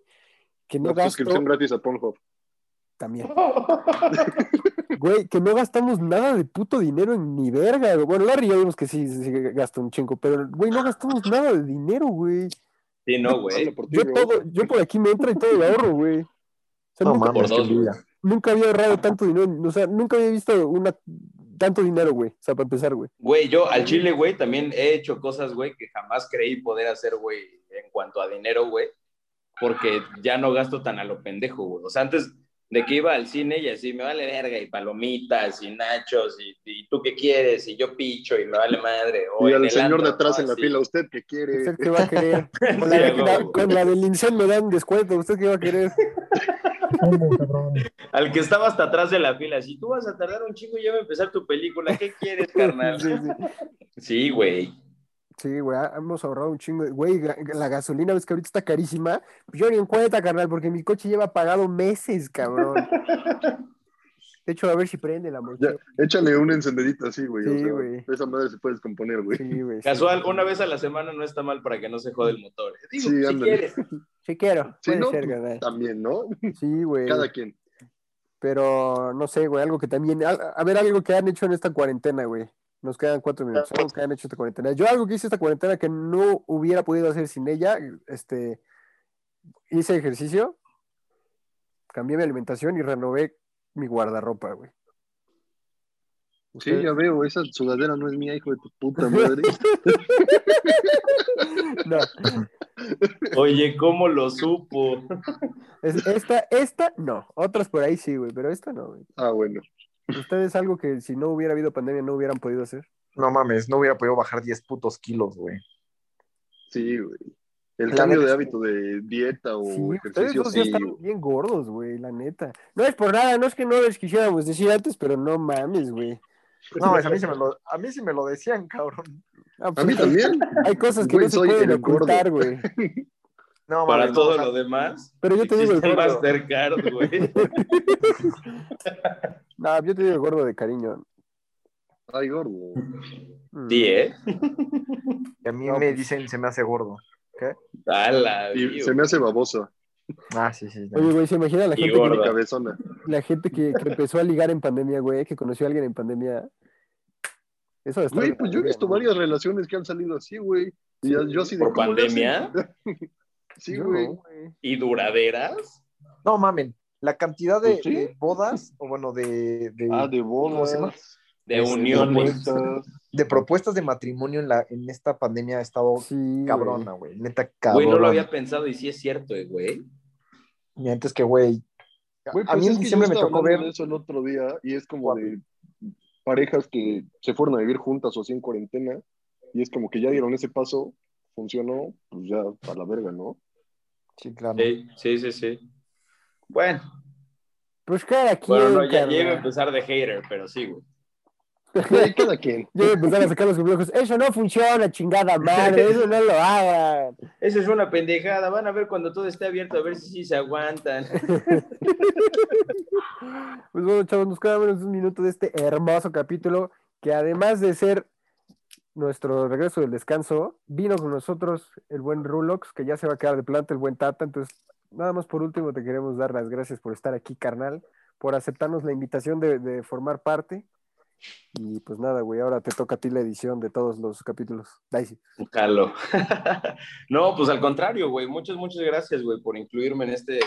Que no La gasto suscripción gratis a Pornhub. también. [LAUGHS] Güey, que no gastamos nada de puto dinero en ni verga, güey. Bueno, Larry ya vimos que sí, sí gasta un chingo, pero, güey, no gastamos nada de dinero, güey. Sí, no, güey. Yo bro. todo, yo por aquí me entra y todo lo ahorro, güey. O sea, No nunca, mames, por dos, nunca había ahorrado tanto dinero, o sea, nunca había visto una tanto dinero, güey. O sea, para empezar, güey. Güey, yo al chile, güey, también he hecho cosas, güey, que jamás creí poder hacer, güey, en cuanto a dinero, güey, porque ya no gasto tan a lo pendejo, güey. O sea, antes de que iba al cine y así, me vale verga, y palomitas, y nachos, y, y tú qué quieres, y yo picho, y me vale madre. O Y al el señor de atrás en la fila, ¿usted qué quiere? ¿Usted qué va a querer? [LAUGHS] Con la, Sí, la- güey. con la del Incel me dan descuento. ¿Usted qué va a querer? [LAUGHS] Al que estaba hasta atrás de la fila, si tú vas a tardar un chingo, ya va a empezar tu película, ¿qué quieres, carnal? Sí, sí. Sí, güey. Sí, güey, hemos ahorrado un chingo. Güey, la gasolina, ves que ahorita está carísima. Yo ni en cuenta, carnal, porque mi coche lleva pagado meses, cabrón. [LAUGHS] De hecho, a ver si prende la mochila. échale un encendedito así, güey. Sí, o sea. Esa madre se puede descomponer, güey. Sí, güey. sí. Casual, una vez a la semana no está mal para que no se jode el motor. Digo, Sí, si ándale. quieres. [LAUGHS] Sí quiero. Sí, Puede no, ser, pues, carnal. También, ¿no? Sí, güey. Cada quien. Pero no sé, güey, algo que también. A, a ver, algo que han hecho en esta cuarentena, güey. Nos quedan cuatro minutos. Algo que han hecho esta cuarentena. Yo, algo que hice esta cuarentena que no hubiera podido hacer sin ella, este. Hice ejercicio, cambié mi alimentación y renové mi guardarropa, güey. Sí, ya veo, esa sudadera no es mía, hijo de tu puta [LAUGHS] madre. No, Oye, ¿cómo lo supo? es- esta, esta, no. Otras por ahí sí, güey, pero esta no, güey. Ah, bueno. Ustedes algo que si no hubiera habido pandemia no hubieran podido hacer. No mames, no hubiera podido bajar 10 putos kilos, güey. Sí, güey. El La cambio neta de es hábito de dieta o Sí, ustedes ejercicio, ya sí. están bien gordos, güey, la neta. No es por nada, no es que no les quisiéramos decir antes, pero no mames, güey. [LAUGHS] No, a mí, sí me lo, a mí sí me lo decían, cabrón. Ah, A pues, mí hay- también. [LAUGHS] Hay cosas que Güey, no se pueden gordo. ocultar, güey. [LAUGHS] No, Para no, todo lo demás, Pero yo te digo el gordo. Mastercard, güey. No, yo te digo el gordo de cariño. Ay, gordo. Mm. Sí, ¿eh? y a mí No, me pues. dicen se me hace gordo. Y se me hace babosa. Ah, sí, sí. Oye, güey, ¿se imagina la Y gente, que, gorda. La gente que, que empezó a ligar en pandemia, güey, que conoció a alguien en pandemia? Eso estar Güey, pues yo he visto güey. varias relaciones que han salido así, güey. Y yo así ¿Por pandemia? [LAUGHS] Sí, güey. no, güey. ¿Y duraderas? No, mamen. La cantidad de, Pues sí. de bodas, o bueno, de, de, Ah, de ¿Cómo se llama? bodas. De Este, uniones. propuestas. de propuestas de matrimonio en, la, en esta pandemia ha estado Sí, güey. cabrona, güey. Neta, Güey, cabrona. no lo había pensado y sí es cierto, eh, güey. Y antes que, güey. Güey, a pues mí es en diciembre me tocó ver. eso el otro día y es como de parejas que se fueron a vivir juntas o así en cuarentena y es como que ya dieron ese paso, funcionó, pues ya a la verga, ¿no? Sí, claro. Sí, sí, sí, sí. Bueno, Pues cada quien, bueno, no, ya, ya iba a empezar de hater, pero sí, güey. [LAUGHS] Cada quien. Yo voy a empezar a sacar los complejos. Eso no funciona, chingada madre. Eso no lo hagan. [LAUGHS] Esa es una pendejada. Van a ver cuando todo esté abierto, a ver si sí se aguantan. [LAUGHS] Pues bueno, chavos, nos queda menos un minuto de este hermoso capítulo que además de ser nuestro regreso del descanso, vino con nosotros el buen Rulox, que ya se va a quedar de planta, el buen Tata. Entonces, nada más por último te queremos dar las gracias por estar aquí, carnal, por aceptarnos la invitación de, de formar parte. Y pues nada, güey, ahora te toca a ti la edición de todos los capítulos. Daisy. Jalo. [LAUGHS] no, pues al contrario, güey. Muchas, muchas gracias, güey, por incluirme en este,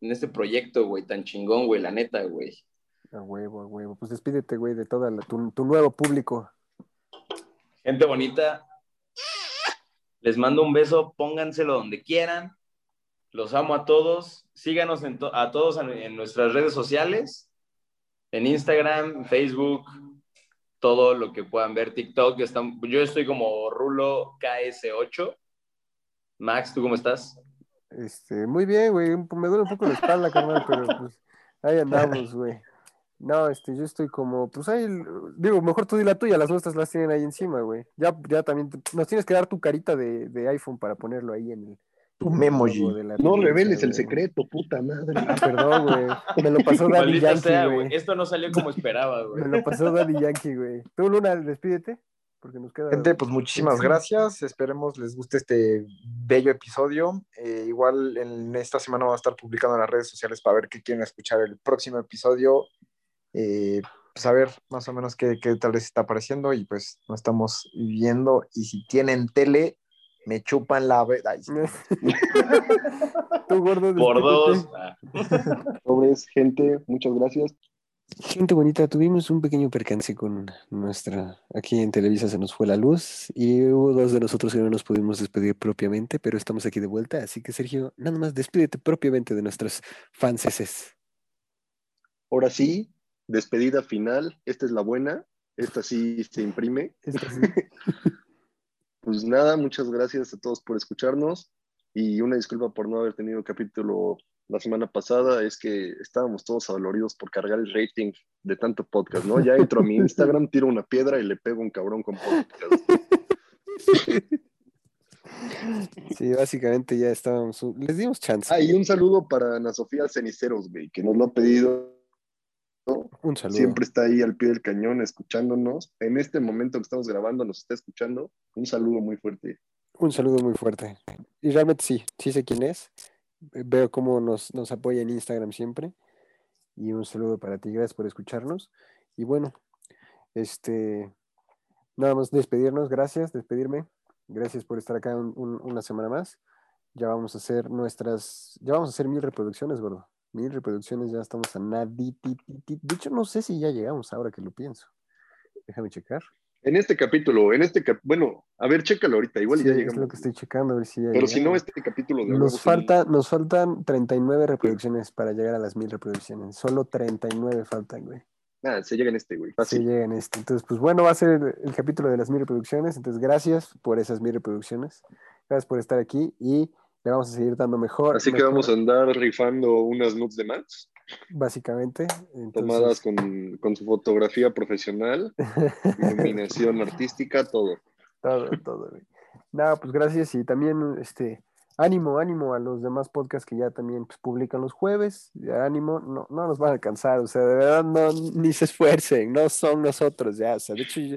en este proyecto, güey, tan chingón, güey, la neta, güey. A huevo, a huevo. Pues despídete, güey, de todo tu, tu nuevo público. Gente bonita, les mando un beso, pónganselo donde quieran. Los amo a todos. Síganos en to- a todos en, en nuestras redes sociales, en Instagram, Facebook, todo lo que puedan ver, TikTok. Están, yo estoy como Rulo KS8. Max, ¿tú cómo estás? Este, muy bien, güey. Me duele un poco la espalda, carnal, pero pues ahí andamos, güey. No, este, yo estoy como, pues ahí, digo, mejor tú di la tuya, las nuestras las tienen ahí encima, güey. Ya, ya también, nos tienes que dar tu carita de iPhone para ponerlo ahí en el. Tu memoji. No reveles el secreto, puta madre. Ah, perdón, güey. Me lo pasó Daddy Maldita Yankee, sea, güey. Esto no salió como esperaba, güey. Me lo pasó Daddy Yankee, güey. Tú, Luna, despídete, porque nos queda. Gente, pues muchísimas gracias. Esperemos les guste este bello episodio. Eh, igual en esta semana voy a estar publicando en las redes sociales para ver qué quieren escuchar el próximo episodio. Eh, pues a ver más o menos qué, qué tal les está pareciendo y pues nos estamos viendo. Y si tienen tele, me chupan la... Ay, sí. [LAUGHS] Tú, gordo, Por despídete. dos. Ah. [LAUGHS] Pobres, gente, muchas gracias. Gente bonita, tuvimos un pequeño percance con nuestra. Aquí en Televisa se nos fue la luz y hubo dos de nosotros que no nos pudimos despedir propiamente, pero estamos aquí de vuelta. Así que, Sergio, nada más despídete propiamente de nuestros fanses. Ahora sí, despedida final. Esta es la buena. Esta sí se imprime. Esto sí. [LAUGHS] Pues nada, muchas gracias a todos por escucharnos y una disculpa por no haber tenido capítulo la semana pasada, es que estábamos todos adoloridos por cargar el rating de tanto podcast, ¿no? Ya entro a mi Instagram, tiro una piedra y le pego un cabrón con podcast. [LAUGHS] Sí, básicamente ya estábamos. Les dimos chance. Ah, y un saludo para Ana Sofía Ceniceros, güey, que nos lo ha pedido. Un saludo. Siempre está ahí al pie del cañón escuchándonos. En este momento que estamos grabando nos está escuchando. Un saludo muy fuerte. Un saludo muy fuerte. Y realmente sí, sí sé quién es. Veo cómo nos, nos apoya en Instagram siempre. Y un saludo para ti, gracias por escucharnos. Y bueno, este, nada más despedirnos, gracias, despedirme. Gracias por estar acá un- un- una semana más. Ya vamos a hacer nuestras, ya vamos a hacer mil reproducciones, gordo. Mil reproducciones, ya estamos a nada. De hecho, no sé si ya llegamos ahora que lo pienso. Déjame checar. En este capítulo, en este cap bueno, a ver, chécalo ahorita, igual Sí, ya es llegamos. lo que estoy checando, a ver si ya Pero si no, llegamos. este capítulo de Nos, huevo sí- falta, nos faltan 39 reproducciones para llegar a las mil reproducciones. Solo 39 faltan, güey. Nada, se llega en este, güey. Fácil. llegan este. Entonces, pues bueno, va a ser el capítulo de las mil reproducciones. Entonces, gracias por esas mil reproducciones. Gracias por estar aquí y le vamos a seguir dando mejor. Así que mejor- vamos a andar rifando unas nudes de Max. básicamente. Entonces, Tomadas con, con su fotografía profesional, [LAUGHS] iluminación artística, todo. Todo, todo. Nada, pues gracias y también, este, ánimo, ánimo a los demás podcasts que ya también pues, publican los jueves. Ánimo, no, no nos van a alcanzar, o sea, de verdad, no, ni se esfuercen, no son nosotros ya, o sea, de hecho, yo,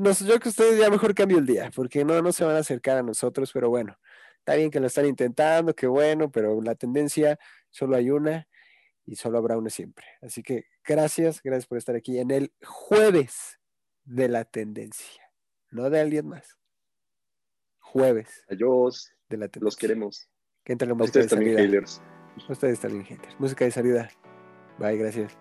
nos- yo que ustedes ya mejor cambio el día, porque no, no se van a acercar a nosotros, pero bueno, está bien que lo están intentando, qué bueno, pero la tendencia solo hay una y solo habrá una siempre. Así que gracias, gracias por estar aquí en el jueves de la tendencia, no de alguien más. Jueves Adiós, de la tendencia. los queremos. Que entre la música de ustedes también, salida. haters. Ustedes también, gente. Música de salida. Bye, gracias.